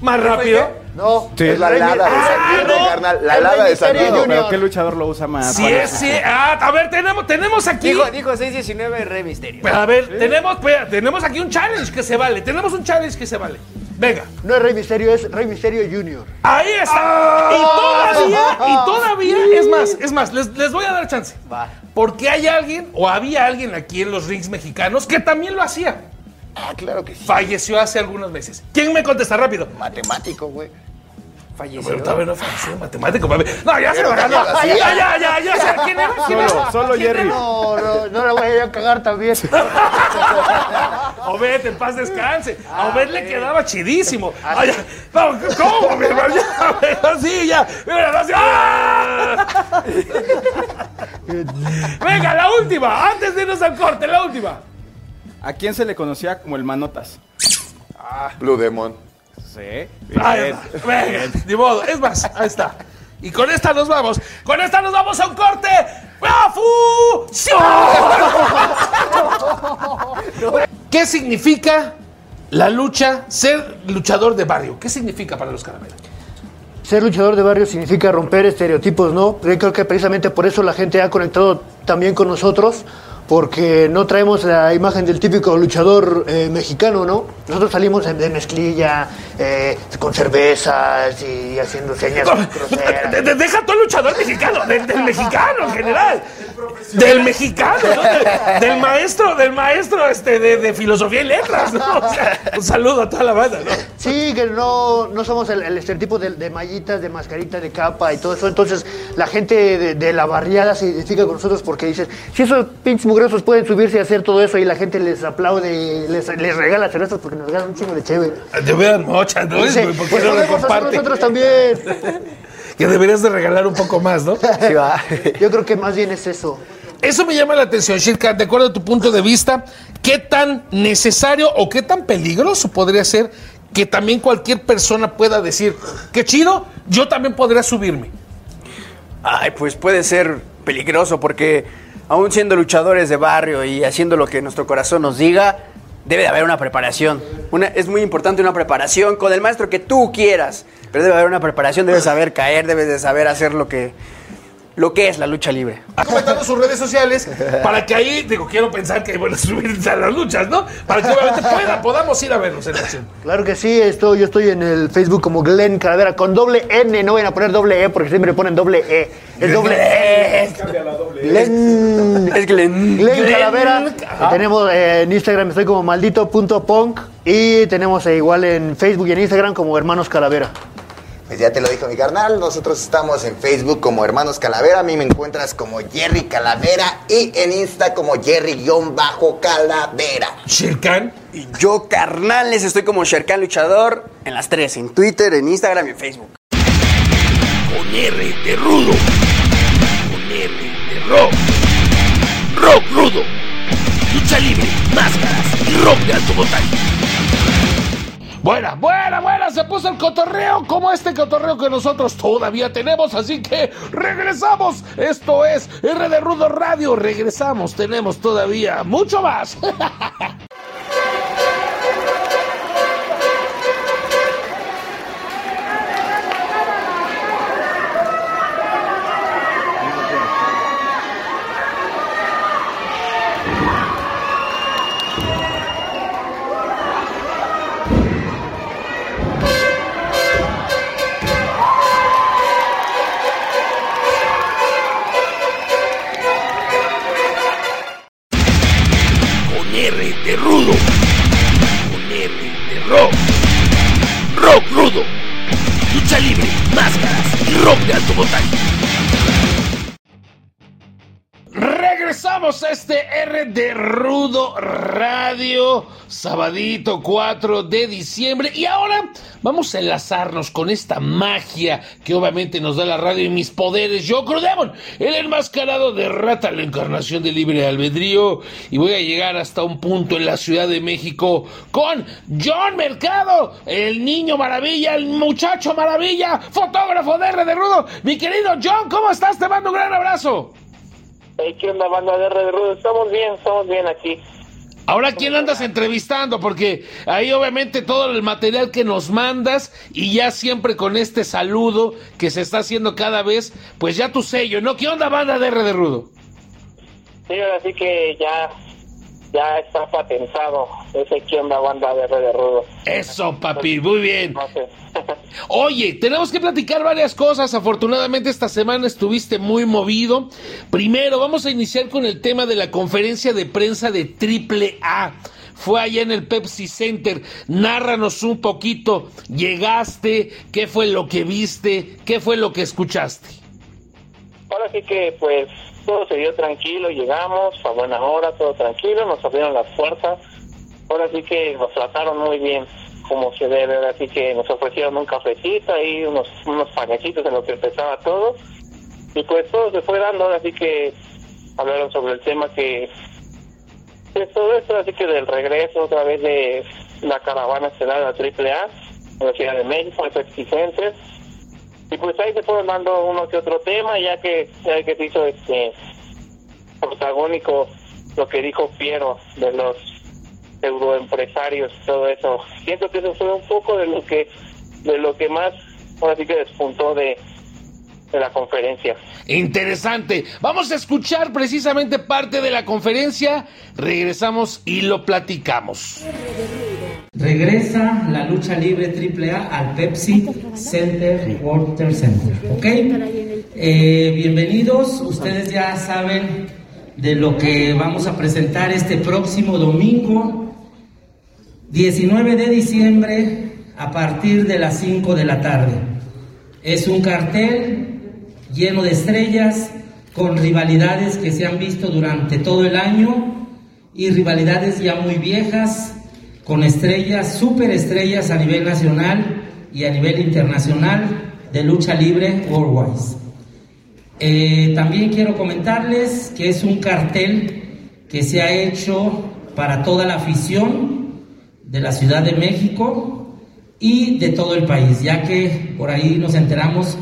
Más rápido. No. Sí. Es la helada de San Diego, no. carnal. La Rey de San Diego. ¿Pero qué luchador lo usa más? Sí, es, sí. Ah, a ver, tenemos, tenemos aquí. Dijo, dijo 619 Rey Misterio. Pero a ver, tenemos, espera, tenemos aquí un challenge que se vale. Tenemos un challenge que se vale. Venga, No es Rey Misterio, es Rey Misterio Junior. ahí está. Y todavía, y todavía, es más, es más, les, les voy a dar chance. Va. Porque hay alguien, o había alguien aquí en los rings mexicanos que también lo hacía. Ah, claro que sí. Falleció hace algunos meses. ¿Quién me contesta rápido? Matemático, güey. Falleció. Pero todavía no falleció, matemático, papi. No, ya se lo ganó. Ya, ya, ya, quién era. ¿Quién Solo, era? solo ¿Quién Jerry. era? No, no, no la voy a cagar también. Obed, en paz descanse. A Obed le quedaba chidísimo. Ay. No, ¿Cómo, mi hermano? Ya, así, ya. Mira, así. ¡Ah! Venga, la última. Antes de irnos al corte, la última. ¿A quién se le conocía como el Manotas? Blue Demon. Sí. Bien. Venga, ni modo. Es más, ahí está. Y con esta nos vamos. Con esta nos vamos a un corte. ¿Qué significa la lucha, ser luchador de barrio? ¿Qué significa para los caramelos? Ser luchador de barrio significa romper estereotipos, ¿no? Yo creo que precisamente por eso la gente ha conectado también con nosotros, porque no traemos la imagen del típico luchador eh, mexicano, ¿no? Nosotros salimos de, mezclilla, eh, con cervezas y haciendo señas groseras. De- Deja todo el luchador mexicano, del, del mexicano en general. Del mexicano, ¿no? Del, del maestro, del maestro este, de, de filosofía y letras, ¿no? O sea, un saludo a toda la banda, ¿no? Sí, que no, no somos el, el estereotipo de, de mallitas, de mascarita, de capa y todo eso. Entonces, la gente de, de la barriada se identifica con nosotros porque dices, si esos pinches mugrosos pueden subirse y hacer todo eso y la gente les aplaude y les, les regala cervezas porque nos regalan un chingo de chévere. De veras mochas, ¿no? Dice, ¿Por qué pues no lo podemos hacer comparte? nosotros también. Que deberías de regalar un poco más, ¿no? Yo creo que más bien es eso. Eso me llama la atención, Shirka, de acuerdo a tu punto de vista, ¿qué tan necesario o qué tan peligroso podría ser que también cualquier persona pueda decir, qué chido, yo también podría subirme? Ay, pues puede ser peligroso porque aún siendo luchadores de barrio y haciendo lo que nuestro corazón nos diga, debe de haber una preparación. Una, es muy importante una preparación con el maestro que tú quieras, pero debe haber una preparación, debes saber caer, debes de saber hacer lo que, lo que es la lucha libre. comentando sus redes sociales para que ahí, digo, quiero pensar que bueno, subirse a las luchas, ¿no? Para que obviamente pueda, podamos ir a verlos en acción. Claro que sí, estoy, yo estoy en el Facebook como Glenn Calavera con doble N, no vayan a poner doble E porque siempre le ponen doble E. Es doble E. Glenn. Es Glenn. Glenn Glenn. Calavera. Ajá. Tenemos eh, en Instagram, estoy como maldito.punk y tenemos eh, igual en Facebook y en Instagram como Hermanos Calavera. Pues ya te lo dijo mi carnal, nosotros estamos en Facebook como Hermanos Calavera, a mí me encuentras como Jerry Calavera y en Insta como Jerry-Calavera. ¿Sherkan? Y yo, carnales, estoy como Sherkan Luchador en las tres, en Twitter, en Instagram y en Facebook. Con R de rudo. Con R de rock. Rock rudo. Lucha libre, máscaras y rock de alto voltaje. Buena, buena, buena, se puso el cotorreo como este cotorreo que nosotros todavía tenemos, así que regresamos. Esto es R de Rudo Radio, regresamos, tenemos todavía mucho más. sabadito 4 de diciembre. Y ahora vamos a enlazarnos con esta magia que obviamente nos da la radio y mis poderes. Yo, Crudemon, el enmascarado de Rata, la encarnación de libre albedrío. Y voy a llegar hasta un punto en la Ciudad de México con John Mercado, el niño maravilla, el muchacho maravilla, fotógrafo de R de Rudo. Mi querido John, ¿cómo estás? Te mando un gran abrazo. ¿Qué onda, banda de R de Rudo? Estamos bien, estamos bien aquí. Ahora, ¿quién andas entrevistando? Porque ahí obviamente todo el material que nos mandas y ya siempre con este saludo que se está haciendo cada vez, pues ya tu sello, ¿no? ¿Qué onda, banda de R de Rudo? Sí, ahora sí que ya, ya está patentado ese ¿Qué onda, banda de R de Rudo? Eso, papi, muy bien. Oye, tenemos que platicar varias cosas. Afortunadamente esta semana estuviste muy movido. Primero, vamos a iniciar con el tema de la conferencia de prensa de Triple A. Fue allá en el Pepsi Center. Nárranos un poquito. Llegaste, qué fue lo que viste, qué fue lo que escuchaste. Ahora sí que, pues, todo se dio tranquilo, llegamos a buena hora, todo tranquilo, nos abrieron las puertas. ahora sí que nos trataron muy bien como se debe, ahora sí que nos ofrecieron un cafecito y unos, unos panecitos en lo que empezaba todo y pues todo se fue dando, ahora sí que hablaron sobre el tema que pues todo esto, así que del regreso otra vez de la caravana estelar de la AAA en la Ciudad de México, el Pepsi Center. Y pues ahí se fueron dando uno que otro tema, ya que, ya que se hizo este protagónico lo que dijo Piero de los euroempresarios y todo eso. Siento que eso fue un poco de lo que de lo que más ahora que despuntó de, de la conferencia. Interesante. Vamos a escuchar precisamente parte de la conferencia. Regresamos y lo platicamos. Regresa la lucha libre AAA al Pepsi Center Water Center. ¿Ok? Eh, bienvenidos. Ustedes ya saben de lo que vamos a presentar este próximo domingo, 19 de diciembre, a partir de las 5 de la tarde. Es un cartel lleno de estrellas, con rivalidades que se han visto durante todo el año y rivalidades ya muy viejas, con estrellas, superestrellas a nivel nacional y a nivel internacional de lucha libre worldwide. Eh, también quiero comentarles que es un cartel que se ha hecho para toda la afición de la Ciudad de México y de todo el país, ya que por ahí nos enteramos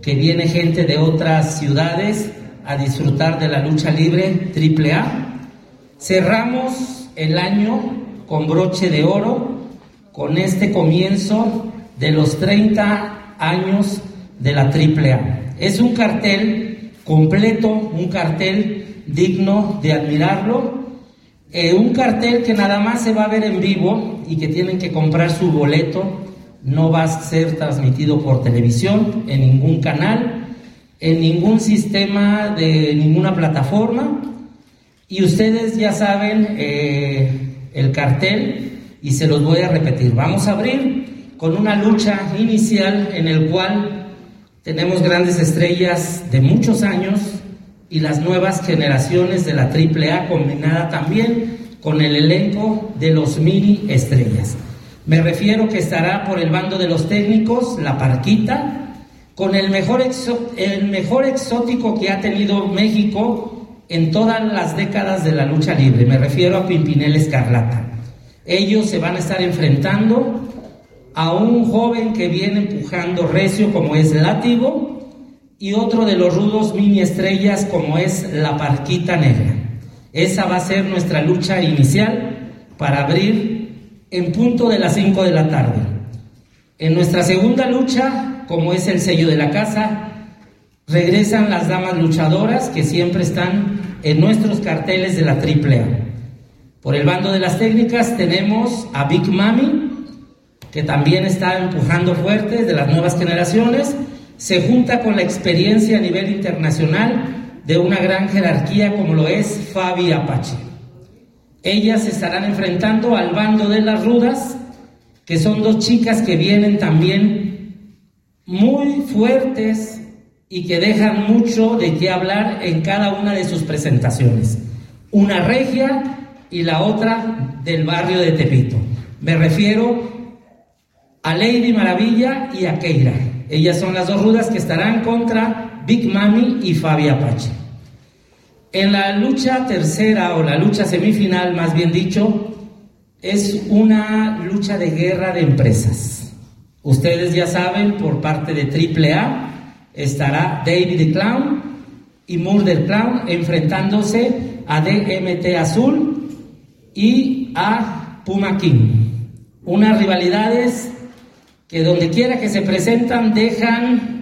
que viene gente de otras ciudades a disfrutar de la lucha libre AAA. Cerramos el año con broche de oro con este comienzo de los 30 años de la AAA. Es un cartel completo, un cartel digno de admirarlo, eh, un cartel que nada más se va a ver en vivo y que tienen que comprar su boleto, no va a ser transmitido por televisión, en ningún canal, en ningún sistema de ninguna plataforma. Y ustedes ya saben eh, el cartel y se los voy a repetir. Vamos a abrir con una lucha inicial en el cual tenemos grandes estrellas de muchos años y las nuevas generaciones de la AAA combinada también con el elenco de los mini estrellas. Me refiero que estará por el bando de los técnicos la Parquita, con el mejor, el mejor exótico que ha tenido México en todas las décadas de la lucha libre. Me refiero a Pimpinel Escarlata. Ellos se van a estar enfrentando a un joven que viene empujando recio como es Látigo y otro de los rudos mini estrellas como es la Parquita Negra. Esa va a ser nuestra lucha inicial para abrir en punto de las 5 de la tarde. En nuestra segunda lucha, como es el sello de la casa, regresan las damas luchadoras que siempre están en nuestros carteles de la AAA. Por el bando de las técnicas tenemos a Big Mami, que también está empujando fuerte de las nuevas generaciones, se junta con la experiencia a nivel internacional de una gran jerarquía como lo es Fabi Apache. Ellas estarán enfrentando al bando de las rudas, que son dos chicas que vienen también muy fuertes y que dejan mucho de qué hablar en cada una de sus presentaciones. Una regia y la otra del barrio de Tepito. Me refiero a Lady Maravilla y a Keira. Ellas son las dos rudas que estarán contra Big Mami y Fabi Apache. En la lucha tercera o la lucha semifinal, más bien dicho, es una lucha de guerra de empresas. Ustedes ya saben, por parte de AAA estará David the Clown y Murder Clown enfrentándose a DMT Azul y a Puma King. Unas rivalidades que donde quiera que se presentan dejan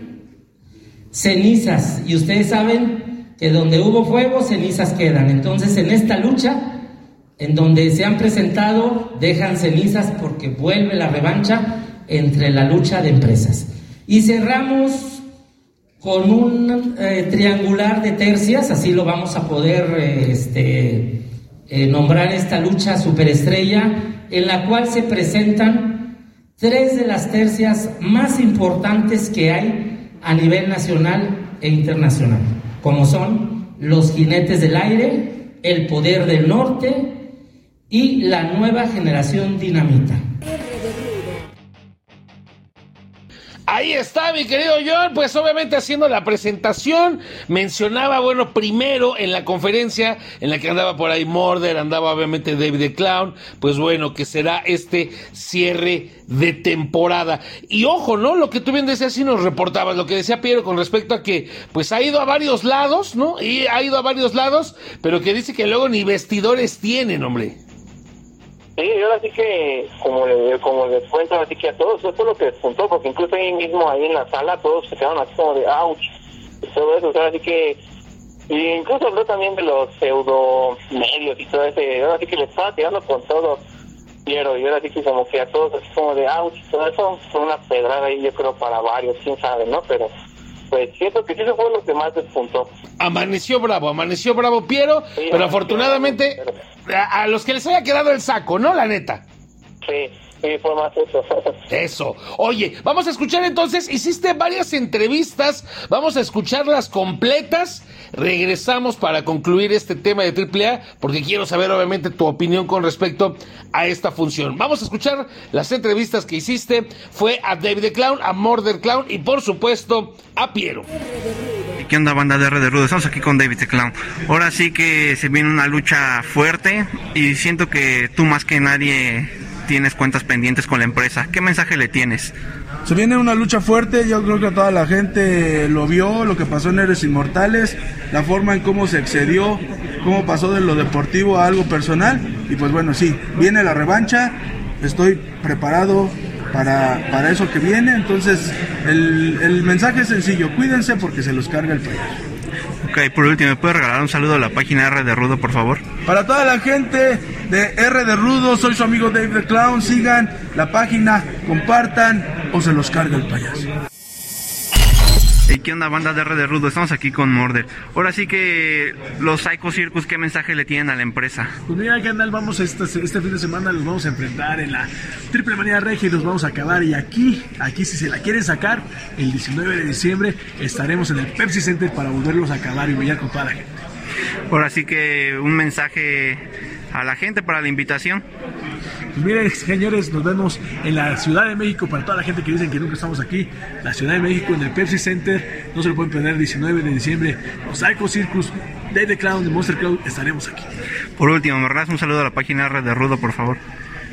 cenizas y ustedes saben que donde hubo fuego cenizas quedan. Entonces en esta lucha, en donde se han presentado, dejan cenizas porque vuelve la revancha entre la lucha de empresas. Y cerramos con un eh, triangular de tercias, así lo vamos a poder eh, este, eh, nombrar esta lucha superestrella, en la cual se presentan tres de las tercias más importantes que hay a nivel nacional e internacional, como son los jinetes del aire, el poder del norte y la nueva generación dinamita. Ahí está, mi querido John, pues obviamente haciendo la presentación, mencionaba, bueno, primero en la conferencia en la que andaba por ahí Morder, andaba obviamente David the Clown, pues bueno, que será este cierre de temporada. Y ojo, ¿no? Lo que tú bien decías, sí nos reportabas, lo que decía Piero con respecto a que, pues ha ido a varios lados, ¿no? Y ha ido a varios lados, pero que dice que luego ni vestidores tienen, hombre. Sí, yo ahora sí que, como, le, como les cuento, así que a todos, eso fue lo que despuntó, porque incluso ahí mismo, ahí en la sala, todos se quedaron así como de ouch, todo eso, así que, y incluso habló también de los pseudo medios y todo ese, ahora sí que le estaba tirando con todo, Piero, y ahora sí que como que a todos así como de ouch, todo eso fue una pedrada ahí, yo creo, para varios, quién sabe, ¿no? Pero, pues siento que sí eso fue lo que más despuntó. Amaneció bravo, amaneció bravo Piero, Sí, pero afortunadamente a, a los que les haya quedado el saco, ¿no? La neta. Sí, sí, fue más eso. Eso. Oye, vamos a escuchar entonces, hiciste varias entrevistas, vamos a escucharlas completas. Regresamos para concluir este tema de AAA, porque quiero saber obviamente tu opinión con respecto a esta función. Vamos a escuchar las entrevistas que hiciste. Fue a David the Clown, a Murder Clown y por supuesto a Piero. ¿Qué onda banda de R de Rudo? Estamos aquí con David the Clown. Ahora sí que se viene una lucha fuerte y siento que tú más que nadie tienes cuentas pendientes con la empresa. ¿Qué mensaje le tienes? Se viene una lucha fuerte, yo creo que toda la gente lo vio, lo que pasó en Héroes Inmortales, la forma en cómo se excedió, cómo pasó de lo deportivo a algo personal. Y pues bueno, sí, viene la revancha, estoy preparado para, para eso que viene. Entonces, el, el mensaje es sencillo, cuídense porque se los carga el payaso. Ok, por último, ¿me puedes regalar un saludo a la página R de Rudo, por favor? Para toda la gente de R de Rudo, soy su amigo Dave the Clown, sigan la página, compartan o se los carga el payaso. Hey, ¿qué onda banda de R de Rudo? Estamos aquí con Morder. Ahora sí que los Psycho Circus, ¿qué mensaje le tienen a la empresa? Pues mira, canal, vamos este, este fin de semana los vamos a enfrentar en la Triple Manía Regia y los vamos a acabar. Y aquí, aquí si se la quieren sacar, el 19 de diciembre estaremos en el Pepsi Center para volverlos a acabar y brillar con toda la gente. Ahora sí que un mensaje a la gente para la invitación. Pues miren, señores, nos vemos en la Ciudad de México. Para toda la gente que dicen que nunca estamos aquí, la Ciudad de México en el Pepsi Center. No se lo pueden perder, 19 de diciembre. Los Psycho Circus, Day the Clown, de Monster Cloud, estaremos aquí. Por último, regalas un saludo a la página R de Rudo, por favor.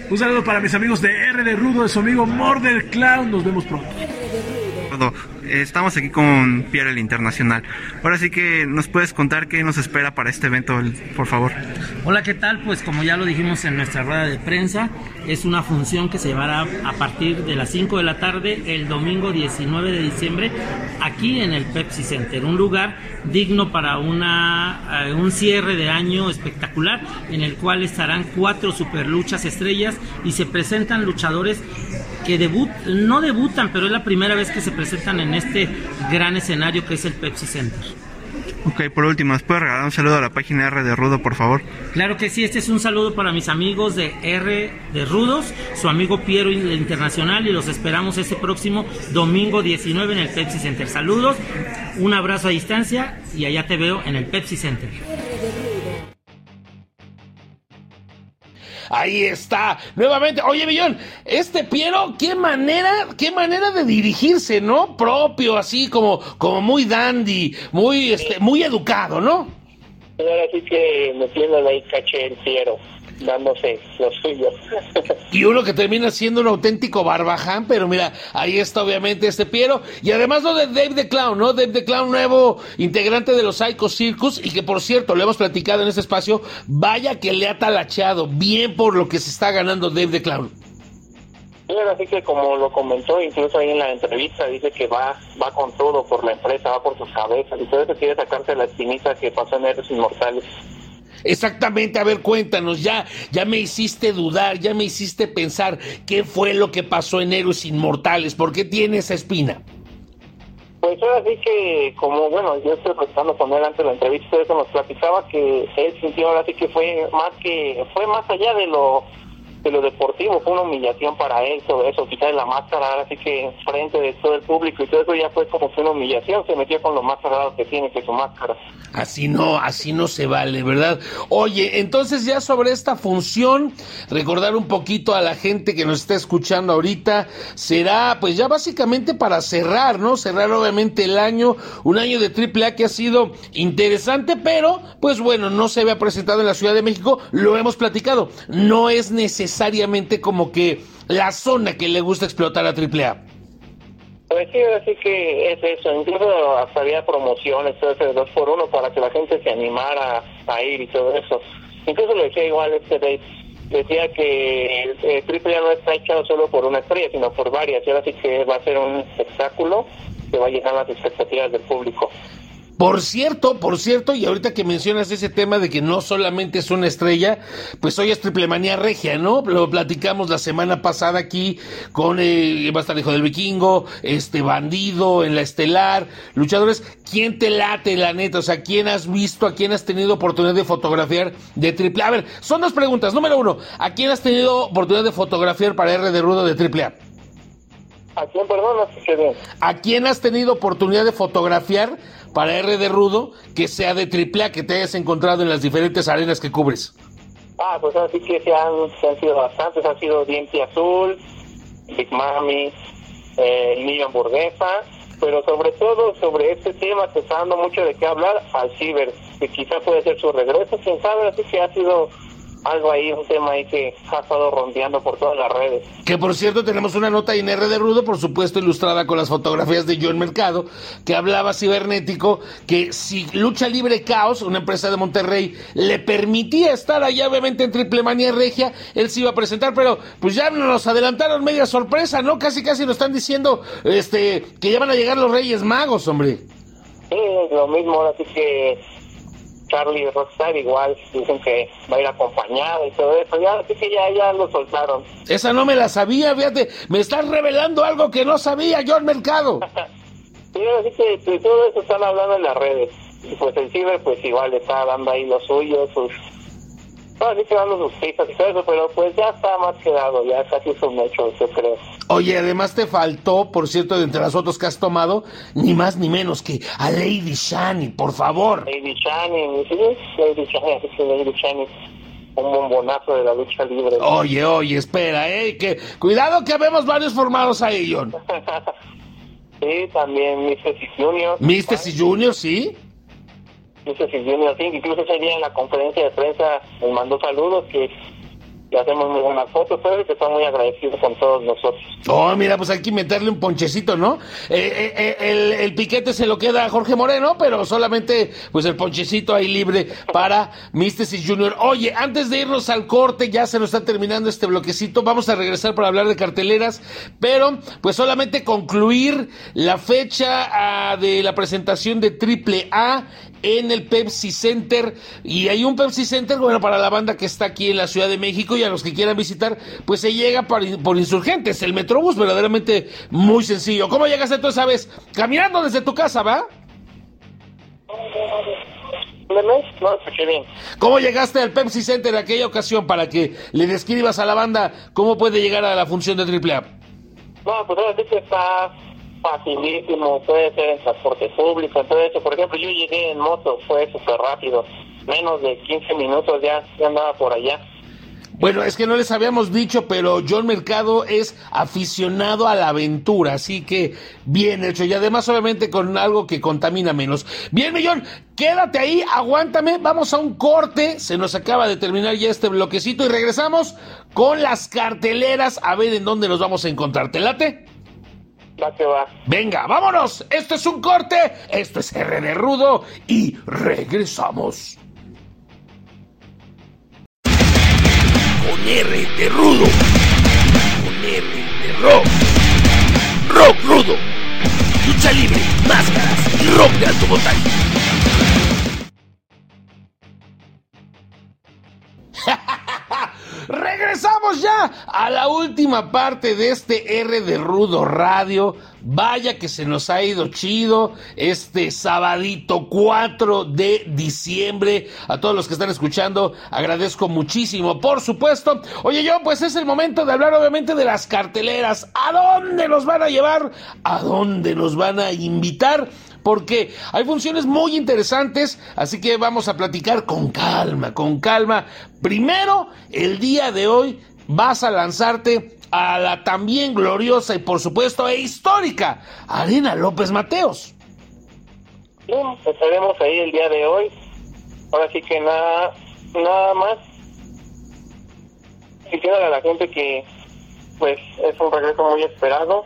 Un saludo para mis amigos de R de Rudo, de su amigo Morder Clown. Nos vemos pronto. Rudo, Estamos aquí con Pierre el Internacional. Ahora sí que nos puedes contar qué nos espera para este evento, por favor. Hola, ¿qué tal? Pues como ya lo dijimos en nuestra rueda de prensa, es una función que se llevará a partir de las 5 de la tarde el domingo 19 de diciembre aquí en el Pepsi Center, un lugar digno para una, eh, un cierre de año espectacular en el cual estarán cuatro superluchas estrellas y se presentan luchadores que debut, no debutan, pero es la primera vez que se presentan en este gran escenario que es el Pepsi Center. Ok, por último, ¿nos puedes regalar un saludo a la página R de Rudo, por favor? Claro que sí, este es un saludo para mis amigos de R de Rudos, su amigo Piero Internacional y los esperamos este próximo domingo 19 en el Pepsi Center. Saludos, un abrazo a distancia y allá te veo en el Pepsi Center. Ahí está, nuevamente. Oye, Millón, este Piero, qué manera, qué manera de dirigirse, ¿no? Propio, así como, como muy dandy, muy, este, muy educado, ¿no? Ahora sí que metiéndole ahí caché Piero, dándose lo suyo. Y uno que termina siendo un auténtico barbaján, pero mira, ahí está obviamente este Piero. Y además lo de Dave the Clown, ¿no? Dave the Clown, nuevo integrante de los Psycho Circus. Y que por cierto, lo hemos platicado en este espacio. Vaya que le ha talacheado. Bien por lo que se está ganando Dave the Clown. Y ahora sí que como lo comentó incluso ahí en la entrevista, dice que va va con todo por la empresa, va por sus cabezas. Y todo eso quiere sacarse la espinita que pasó en Héroes Inmortales. Exactamente, a ver, cuéntanos, ya, ya me hiciste dudar, ya me hiciste pensar qué fue lo que pasó en Héroes Inmortales, ¿por qué tiene esa espina? Pues ahora sí que, como bueno, yo estoy platicando con él antes de la entrevista, eso nos platicaba que él sintió ahora sí que fue más que, fue más allá de lo de lo deportivo fue una humillación para él sobre eso, quitarle la máscara, así que frente de todo el público y todo eso ya fue como que una humillación, se metió con lo más sagrado que tiene, que su máscara. Así no, así no se vale, ¿verdad? Oye, entonces ya sobre esta función, recordar un poquito a la gente que nos está escuchando ahorita, será pues ya básicamente para cerrar, ¿no? Cerrar obviamente el año, un año de AAA que ha sido interesante, pero pues bueno, no se había presentado en la Ciudad de México, lo hemos platicado, no es necesariamente como que la zona que le gusta explotar a AAA. Pues sí, así que es eso. Incluso hasta había promociones, ese dos por uno para que la gente se animara a ir y todo eso. Incluso lo decía igual este. Decía que el triple A no está echado solo por una estrella, sino por varias. Y ahora sí que va a ser un espectáculo que va a llenar las expectativas del público. Por cierto, por cierto, y ahorita que mencionas ese tema de que no solamente es una estrella, pues hoy es triple manía regia, ¿no? Lo platicamos la semana pasada aquí con eh, va a estar Hijo del Vikingo, este bandido en la estelar, luchadores. ¿Quién te late, la neta? O sea, ¿quién has visto, a quién has tenido oportunidad de fotografiar de triple A? A ver, son dos preguntas. Número uno, ¿a quién has tenido oportunidad de fotografiar para R de Rudo de triple A? ¿A quién, perdón? No bien. ¿A quién has tenido oportunidad de fotografiar para R de Rudo que sea de AAA que te hayas encontrado en las diferentes arenas que cubres? Ah, pues así que se han sido bastantes. Han sido Diente Azul, Big Mami, eh, Niño Hamburguesa, pero sobre todo sobre este tema que está dando mucho de qué hablar al Ciber, que quizá puede ser su regreso, quién sabe, así que ha sido algo ahí, un tema ahí que ha estado rondeando por todas las redes. Que por cierto tenemos una nota en R de Rudo, por supuesto ilustrada con las fotografías de John Mercado, que hablaba cibernético que si Lucha Libre Caos, una empresa de Monterrey, le permitía estar allá obviamente en Triple Manía Regia, él se iba a presentar, pero pues ya nos adelantaron media sorpresa, ¿no? Casi casi nos están diciendo este que ya van a llegar los Reyes Magos, hombre. Sí, lo mismo, así que Charlie Rockstar igual dicen que va a ir acompañado y todo eso, ya así que ya, ya lo soltaron. Esa no me la sabía, fíjate, me estás revelando algo que no sabía John Mercado. sí, así que de todo eso están hablando en las redes. Y pues el ciber pues igual está dando ahí lo suyo, sus... Bueno, así que dando sus pistas y todo eso, pero pues ya está más quedado, ya casi es un hecho, yo creo. Oye, además te faltó, por cierto, de entre las fotos que has tomado, ni más ni menos que a Lady Shani, por favor. Lady Shani, sí, Lady Shani, Lady Shani, un bombonazo de la lucha libre. Oye, oye, espera, eh, que cuidado que vemos varios formados ahí, John. sí, también Místesis Junior. Místesis Junior, sí. Místesis Junior, sí, incluso ese día en la conferencia de prensa me mandó saludos que le hacemos muy buenas fotos, pero que están muy agradecidos con todos nosotros. Oh, mira, pues hay que meterle un ponchecito, ¿no? Eh, eh, el, el, piquete se lo queda a Jorge Moreno, pero solamente pues el ponchecito ahí libre para Místesis Junior. Oye, antes de irnos al corte, ya se nos está terminando este bloquecito, vamos a regresar para hablar de carteleras, pero pues solamente concluir la fecha ah, de la presentación de Triple A en el Pepsi Center y hay un Pepsi Center bueno para la banda que está aquí en la Ciudad de México y a los que quieran visitar pues se llega por, por insurgentes el Metrobús verdaderamente muy sencillo ¿cómo llegaste tú esa vez? caminando desde tu casa ¿va? No, escuché bien. ¿Cómo llegaste al Pepsi Center en aquella ocasión para que le describas a la banda cómo puede llegar a la función de AAA? No, pues ahora sí que está facilísimo, puede ser en transporte público, todo eso. Por ejemplo, yo llegué en moto, fue súper rápido, menos de 15 minutos ya, ya andaba por allá. Bueno, es que no les habíamos dicho, pero John Mercado es aficionado a la aventura, así que bien hecho. Y además, obviamente, con algo que contamina menos. Bien, Millón, quédate ahí, aguántame, vamos a un corte. Se nos acaba de terminar ya este bloquecito y regresamos con las carteleras a ver en dónde nos vamos a encontrar. ¿Te late? Va que va. Venga, vámonos. Esto es un corte. Esto es R de Rudo y regresamos. Con R de Rudo. Con R de Rock. Rock Rudo. Lucha libre, máscaras y rock de alto. Regresamos ya a la última parte de este R de Rudo Radio. Vaya que se nos ha ido chido este sabadito 4 de diciembre. A todos los que están escuchando, agradezco muchísimo, por supuesto. Oye, yo, pues es el momento de hablar obviamente de las carteleras. ¿A dónde nos van a llevar? ¿A dónde nos van a invitar? Porque hay funciones muy interesantes, así que vamos a platicar con calma, con calma. Primero, el día de hoy vas a lanzarte a la también gloriosa y por supuesto e histórica Arena López Mateos. Sí, estaremos ahí el día de hoy. Ahora sí que nada, nada más. Quisiera a la gente que, pues, es un regreso muy esperado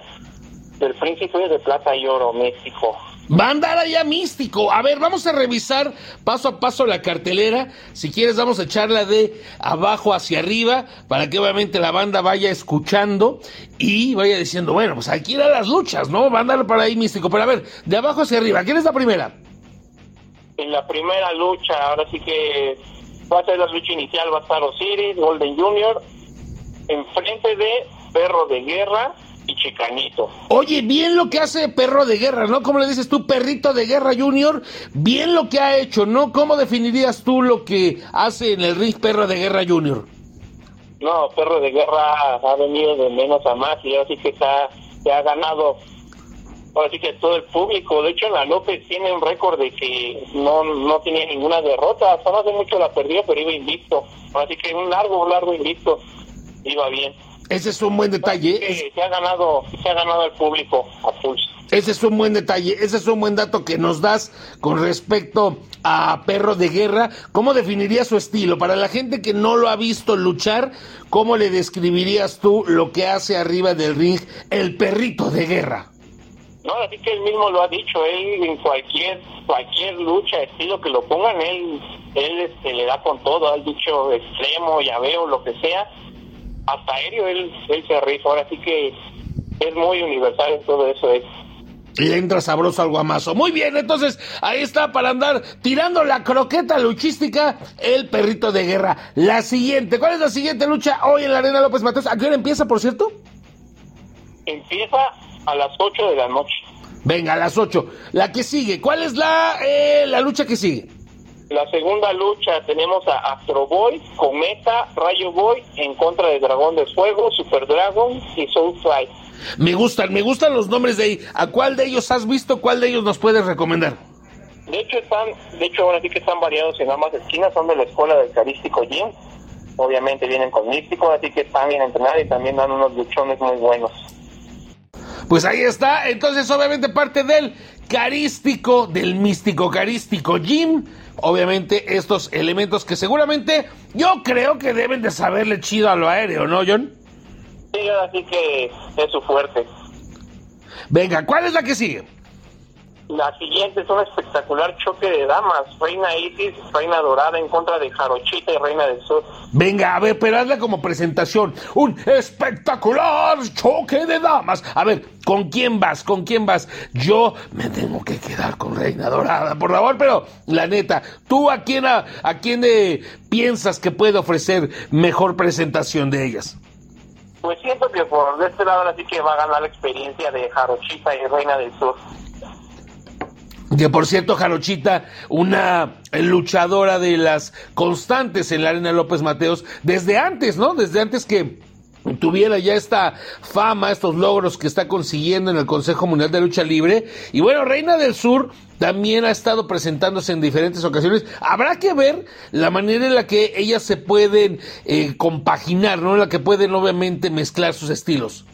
del Príncipe de Plata y Oro, México. Va a andar allá místico. A ver, vamos a revisar paso a paso la cartelera. Si quieres, vamos a echarla de abajo hacia arriba para que obviamente la banda vaya escuchando y vaya diciendo, bueno, pues aquí eran las luchas, ¿no? Va a andar para ahí místico. Pero a ver, de abajo hacia arriba, ¿quién es la primera? En la primera lucha, ahora sí que va a ser la lucha inicial, va a estar Osiris, Golden Junior, enfrente de Perro de Guerra y Chicanito. Oye, bien lo que hace Perro de Guerra, ¿no? ¿Cómo le dices tú, Perrito de Guerra Junior? Bien lo que ha hecho, ¿no? ¿Cómo definirías tú lo que hace en el ring Perro de Guerra Junior? No, Perro de Guerra ha venido de menos a más y así que está, se ha ganado ahora sí que todo el público. De hecho, la López tiene un récord de que no, no tenía ninguna derrota. Hasta no hace mucho la perdió, pero iba invicto. Así que un largo, largo invicto. Iba bien. Ese es un buen detalle. Sí, se ha ganado, se ha ganado el público a pulso. Ese es un buen detalle, ese es un buen dato que nos das con respecto a Perro de Guerra. ¿Cómo definirías su estilo? Para la gente que no lo ha visto luchar, ¿cómo le describirías tú lo que hace arriba del ring el perrito de guerra? No, así que él mismo lo ha dicho, él en cualquier cualquier lucha, estilo que lo pongan, él él este, le da con todo, ha dicho extremo, llaveo, lo que sea, hasta aéreo él, él se rifa, ahora sí que es muy universal en todo eso. Es. Y le entra sabroso al guamazo. Muy bien, entonces ahí está para andar tirando la croqueta luchística el perrito de guerra. La siguiente, ¿cuál es la siguiente lucha hoy en la Arena López Mateos? ¿A qué hora empieza, por cierto? Empieza a las 8 de la noche. Venga, a las 8. La que sigue, ¿cuál es la, eh, la lucha que sigue? La segunda lucha tenemos a Astro Boy, Cometa, Rayo Boy en contra de Dragón de Fuego, Super Dragon y Soulfly. Me gustan, me gustan los nombres de ahí. ¿A cuál de ellos has visto? ¿Cuál de ellos nos puedes recomendar? De hecho están, de hecho ahora sí que están variados en ambas esquinas, son de la escuela del Carístico Gym. Obviamente vienen con místico, así que están bien entrenados y también dan unos luchones muy buenos. Pues ahí está, entonces obviamente parte del carístico, del místico carístico Jim. Obviamente estos elementos que seguramente yo creo que deben de saberle chido a lo aéreo, ¿no, John? Sí, así que es su fuerte. Venga, ¿cuál es la que sigue? La siguiente es un espectacular choque de damas. Reina Isis, Reina Dorada en contra de Jarochita y Reina del Sur. Venga, a ver, pero hazla como presentación. Un espectacular choque de damas. A ver, ¿con quién vas? ¿Con quién vas? Yo me tengo que quedar con Reina Dorada, por favor, pero la neta, ¿tú a quién, a, a quién eh, piensas que puede ofrecer mejor presentación de ellas? Pues siento que por este lado ahora sí que va a ganar la experiencia de Jarochita y Reina del Sur. Que por cierto, Jarochita, una luchadora de las constantes en la Arena López Mateos, desde antes, ¿no? Desde antes que tuviera ya esta fama, estos logros que está consiguiendo en el Consejo Mundial de Lucha Libre. Y bueno, Reina del Sur también ha estado presentándose en diferentes ocasiones. Habrá que ver la manera en la que ellas se pueden eh, compaginar, ¿no? En la que pueden obviamente mezclar sus estilos.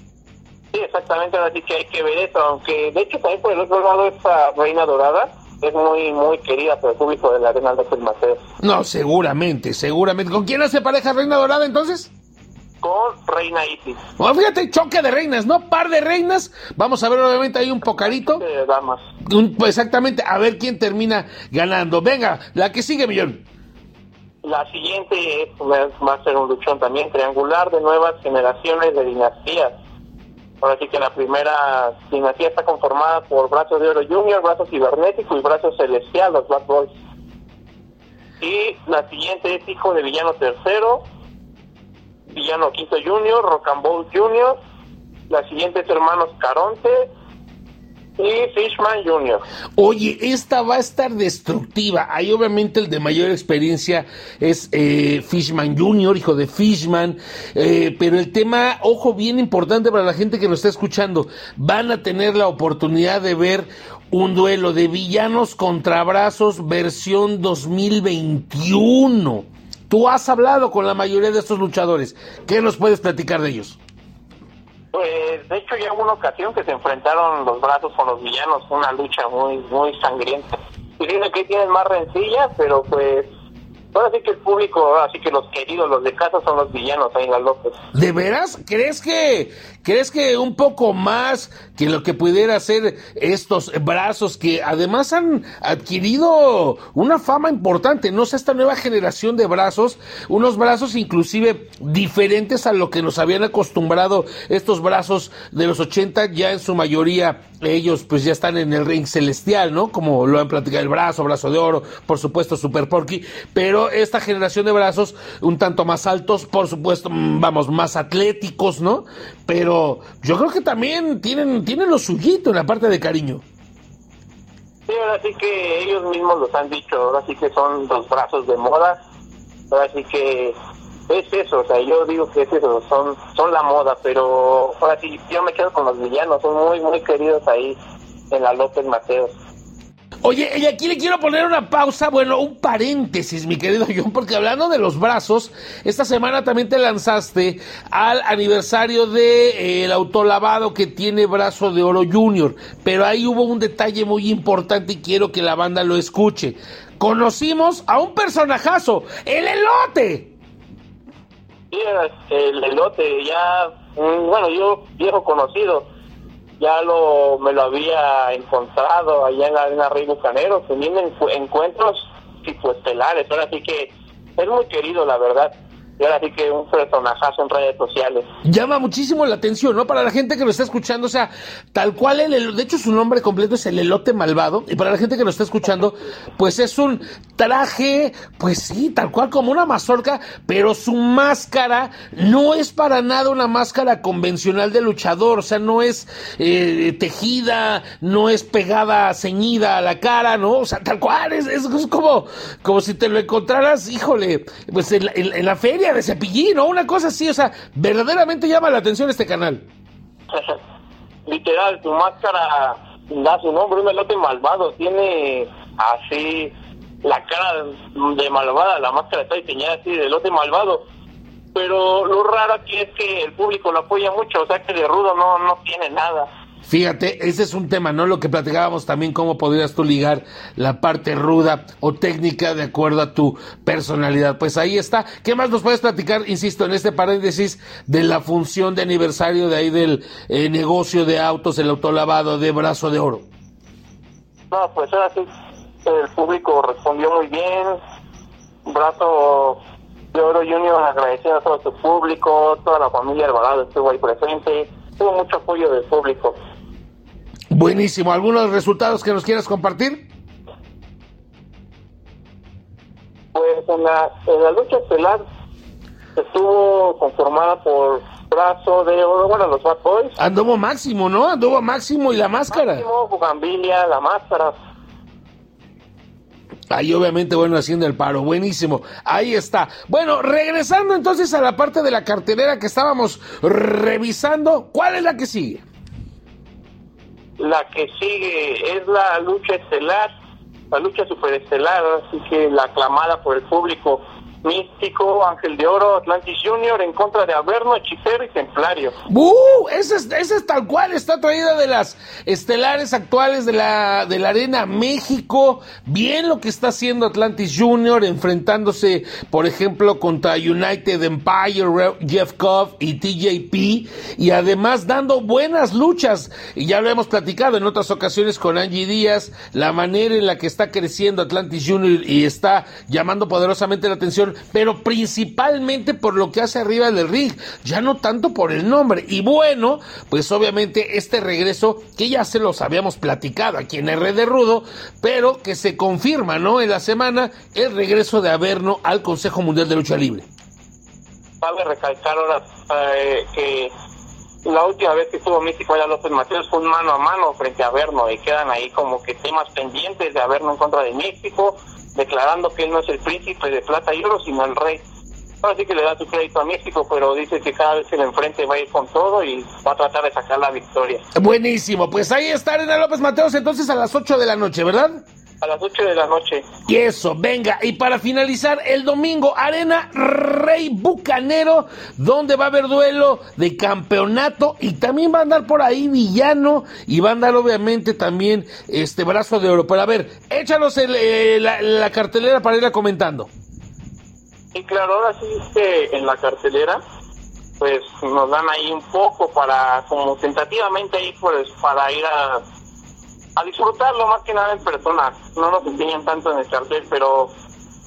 Sí, exactamente, así que hay que ver eso, aunque de hecho también por el otro lado esta reina dorada es muy muy querida por el público de la Arena López Mateos. No, seguramente, seguramente. ¿Con quién hace pareja Reina Dorada entonces? Con Reina Isis. Bueno, fíjate, choque de reinas, ¿no? Par de reinas. Vamos a ver, obviamente, hay un pocarito. De damas. Un- exactamente, a ver quién termina ganando. Venga, la que sigue, Millón. La siguiente es, va a ser un luchón también triangular de nuevas generaciones de dinastías. Ahora sí que la primera dinastía está conformada por Brazos de Oro Junior, Brazos Cibernético y Brazos Celestial, los Bad Boys. Y la siguiente es Hijo de Villano Tercero, Villano Quinto Junior, Rocambole Junior, la siguiente es Hermanos Caronte y Fishman Junior. Oye, esta va a estar destructiva. Ahí obviamente el de mayor experiencia es eh, Fishman Junior, hijo de Fishman. Eh, pero el tema, ojo, bien importante para la gente que nos está escuchando, van a tener la oportunidad de ver un duelo de villanos contra brazos versión 2021. Tú has hablado con la mayoría de estos luchadores. ¿Qué nos puedes platicar de ellos? Pues de hecho ya hubo una ocasión que se enfrentaron los brazos con los villanos, una lucha muy muy sangrienta. Y dicen que tienen más rencillas, pero pues ahora sí que el público, así que los queridos, los de casa son los villanos ahí en la López. ¿De veras? ¿Crees que, crees que un poco más que lo que pudiera hacer estos brazos que además han adquirido una fama importante, no sé, esta nueva generación de brazos, unos brazos inclusive diferentes a lo que nos habían acostumbrado estos brazos de los 80, ya en su mayoría ellos pues ya están en el ring celestial, ¿no? Como lo han platicado el brazo, brazo de oro, por supuesto Super Porky, pero esta generación de brazos un tanto más altos, por supuesto, mm, vamos, más atléticos, ¿no? Pero yo creo que también tienen, tienen lo suyito en la parte de cariño. Sí, ahora sí que ellos mismos los han dicho, ahora sí que son los brazos de moda, ahora sí que es eso, o sea, yo digo que es eso, son, son la moda, pero ahora sí, yo me quedo con los villanos, son muy, muy queridos ahí en la López Mateos. Oye, y aquí le quiero poner una pausa, bueno, un paréntesis, mi querido John, porque hablando de los brazos, esta semana también te lanzaste al aniversario de eh, autolavado que tiene Brazo de Oro Junior, pero ahí hubo un detalle muy importante y quiero que la banda lo escuche. Conocimos a un personajazo, el elote. Sí, el elote, ya, mm, bueno, yo viejo conocido, ya lo me lo había encontrado allá en la arena Rey Bucanero, teniendo encuentros tipo estelares, ahora sí que es muy querido, la verdad. Y ahora sí que un personajazo en redes sociales. Llama muchísimo la atención, ¿no? Para la gente que lo está escuchando, o sea, tal cual, el, de hecho su nombre completo es el elote malvado, y para la gente que lo está escuchando, pues es un traje, pues sí, tal cual como una mazorca, pero su máscara no es para nada una máscara convencional de luchador, o sea, no es eh, tejida, no es pegada, ceñida a la cara, ¿no? O sea, tal cual, es, es, como, como si te lo encontraras, híjole, pues en, en, en la feria de cepillín o una cosa así, o sea, verdaderamente llama la atención este canal. Literal, su máscara da su nombre, un elote malvado, tiene así la cara de malvada, la máscara está diseñada así de elote malvado. Pero lo raro aquí es que el público lo apoya mucho, o sea que de rudo no, no tiene nada. Fíjate, ese es un tema, ¿no? Lo que platicábamos también, cómo podrías tú ligar la parte ruda o técnica de acuerdo a tu personalidad. Pues ahí está. ¿Qué más nos puedes platicar, insisto, en este paréntesis de la función de aniversario de ahí del eh, negocio de autos, el autolavado de brazo de oro? No, pues ahora sí, el público respondió muy bien. Brazo de Oro Junior agradecido a todo su público, toda la familia Alvarado estuvo ahí presente, tuvo mucho apoyo del público. Buenísimo. ¿Algunos resultados que nos quieras compartir? Pues en la, en la lucha estelar estuvo conformada por Brazo de Oro, bueno, los Bad Boys. Anduvo Máximo, ¿no? Anduvo Máximo y la máscara. Máximo, Bugambilia, la máscara. Ahí obviamente, bueno, haciendo el paro. Buenísimo. Ahí está. Bueno, regresando entonces a la parte de la cartelera que estábamos revisando, ¿cuál es la que sigue? La que sigue es la lucha estelar, la lucha superestelar, así que la aclamada por el público. Místico, Ángel de Oro, Atlantis Junior en contra de Averno, Hechicero y Templario. ¡Uh! Esa es, esa es tal cual, está traída de las estelares actuales de la, de la Arena México. Bien lo que está haciendo Atlantis Junior, enfrentándose, por ejemplo, contra United Empire, Jeff Cobb y TJP, y además dando buenas luchas. Y ya lo hemos platicado en otras ocasiones con Angie Díaz, la manera en la que está creciendo Atlantis Junior y está llamando poderosamente la atención pero principalmente por lo que hace arriba del ring, ya no tanto por el nombre. Y bueno, pues obviamente este regreso que ya se los habíamos platicado aquí en R de Rudo, pero que se confirma, ¿no? En la semana el regreso de Averno al Consejo Mundial de Lucha Libre. Cabe recalcar ahora eh, que la última vez que estuvo Místico allá López Mateos fue un mano a mano frente a Averno y quedan ahí como que temas pendientes de Averno en contra de México, declarando que él no es el príncipe de plata y oro, sino el rey. Ahora sí que le da su crédito a México, pero dice que cada vez que le enfrente va a ir con todo y va a tratar de sacar la victoria. Buenísimo, pues ahí está Arena López Mateos entonces a las 8 de la noche, ¿verdad? A las 8 de la noche. Y eso, venga, y para finalizar el domingo, Arena Rey Bucanero, donde va a haber duelo de campeonato y también va a andar por ahí Villano y va a andar obviamente también este brazo de oro. Pero a ver, échanos el, eh, la, la cartelera para irla comentando. Y claro, ahora sí que en la cartelera, pues nos dan ahí un poco para, como tentativamente ahí, pues para ir a, a disfrutarlo más que nada en persona. No nos enseñan tanto en el cartel, pero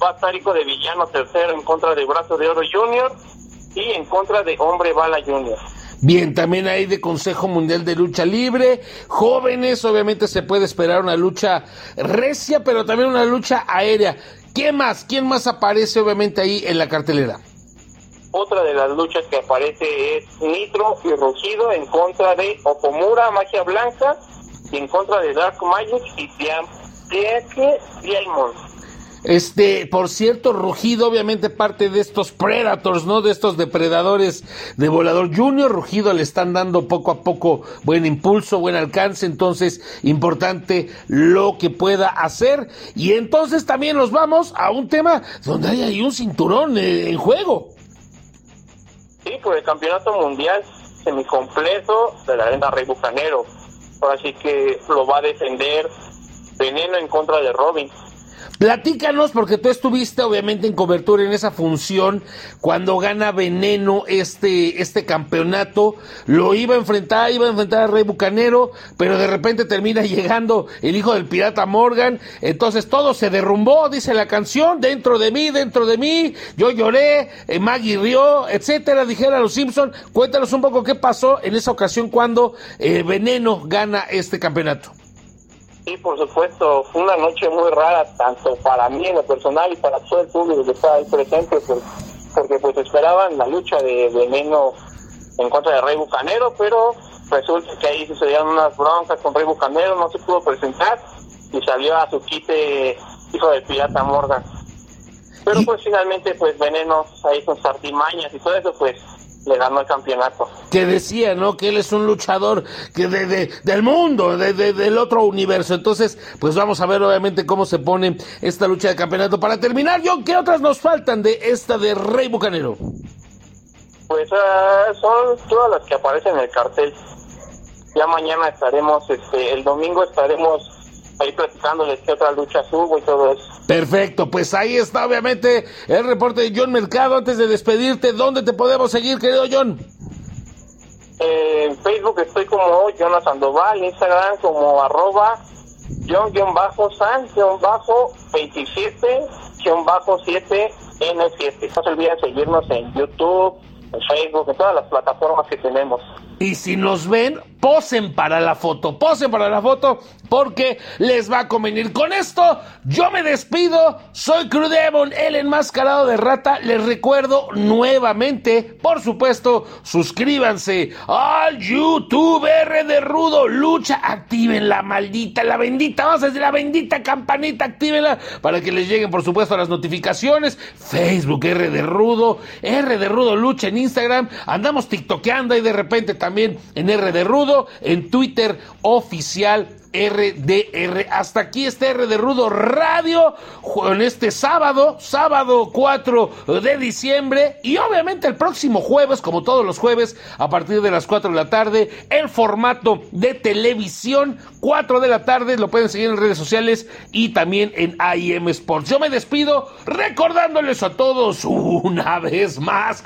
va a estar Hijo de Villano tercero en contra de Brazo de Oro Junior y en contra de Hombre Bala Junior. Bien, también hay de Consejo Mundial de Lucha Libre, jóvenes, obviamente se puede esperar una lucha recia, pero también una lucha aérea. ¿Quién más? ¿Quién más aparece obviamente ahí en la cartelera? Otra de las luchas que aparece es Nitro y Rugido en contra de Okomura, Magia Blanca, y en contra de Dark Magic y Tiake Diamond. Este, por cierto, Rugido, obviamente parte de estos Predators, ¿no? De estos depredadores de Volador Junior. Rugido le están dando poco a poco buen impulso, buen alcance, entonces importante lo que pueda hacer. Y entonces también nos vamos a un tema donde hay ahí un cinturón eh, en juego. Sí, por el campeonato mundial semicompleto de la arena Rey Bucanero. Ahora sí que lo va a defender Veneno en contra de Robin. Platícanos, porque tú estuviste obviamente en cobertura en esa función cuando gana Veneno este, este campeonato. Lo iba a enfrentar, iba a enfrentar a Rey Bucanero, pero de repente termina llegando el hijo del pirata Morgan. Entonces todo se derrumbó, dice la canción, dentro de mí, dentro de mí. Yo lloré, eh, Maggie rió, etcétera, dijera los Simpson. Cuéntanos un poco qué pasó en esa ocasión cuando eh, Veneno gana este campeonato. Sí, por supuesto, fue una noche muy rara, tanto para mí en lo personal y para todo el público que estaba ahí presente, por- porque pues esperaban la lucha de Veneno en contra de Rey Bucanero, pero resulta que ahí sucedieron unas broncas con Rey Bucanero, no se pudo presentar y salió a su quite hijo del pirata Morgan. Pero pues finalmente pues Veneno ahí con sus artimañas y todo eso pues le ganó el campeonato. que decía, ¿no? Que él es un luchador que de, de- del mundo, de, de- del otro universo. Entonces, pues vamos a ver obviamente cómo se pone esta lucha de campeonato. Para terminar, John, ¿qué otras nos faltan de esta de Rey Bucanero? Pues ah, son todas las que aparecen en el cartel. Ya mañana estaremos, este, el domingo estaremos ahí platicándoles qué otra lucha hubo y todo eso. Perfecto, pues ahí está obviamente el reporte de John Mercado. Antes de despedirte, ¿dónde te podemos seguir, querido John? Eh, en Facebook estoy como Jonas Sandoval, en Instagram como arroba John-27-27N7. No se olviden seguirnos en YouTube, en Facebook, en todas las plataformas que tenemos. Y si nos ven, posen para la foto, posen para la foto, porque les va a convenir. Con esto, yo me despido. Soy Crew Demon, el enmascarado de rata. Les recuerdo nuevamente, por supuesto, suscríbanse al YouTube R de Rudo Lucha. Activen la maldita, la bendita, vamos a decir la bendita campanita, actívenla para que les lleguen, por supuesto, las notificaciones. Facebook R de Rudo, R de Rudo Lucha en Instagram. Andamos tiktokeando y de repente también en R de Rudo, en Twitter oficial RDR. Hasta aquí este R de Rudo Radio en este sábado, sábado 4 de diciembre y obviamente el próximo jueves, como todos los jueves, a partir de las 4 de la tarde, el formato de televisión, 4 de la tarde, lo pueden seguir en redes sociales y también en IM Sports. Yo me despido recordándoles a todos una vez más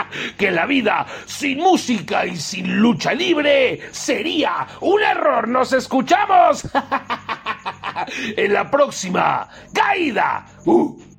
que la vida sin música y sin lucha libre sería un error. Nos escuchamos en la próxima caída. Uh.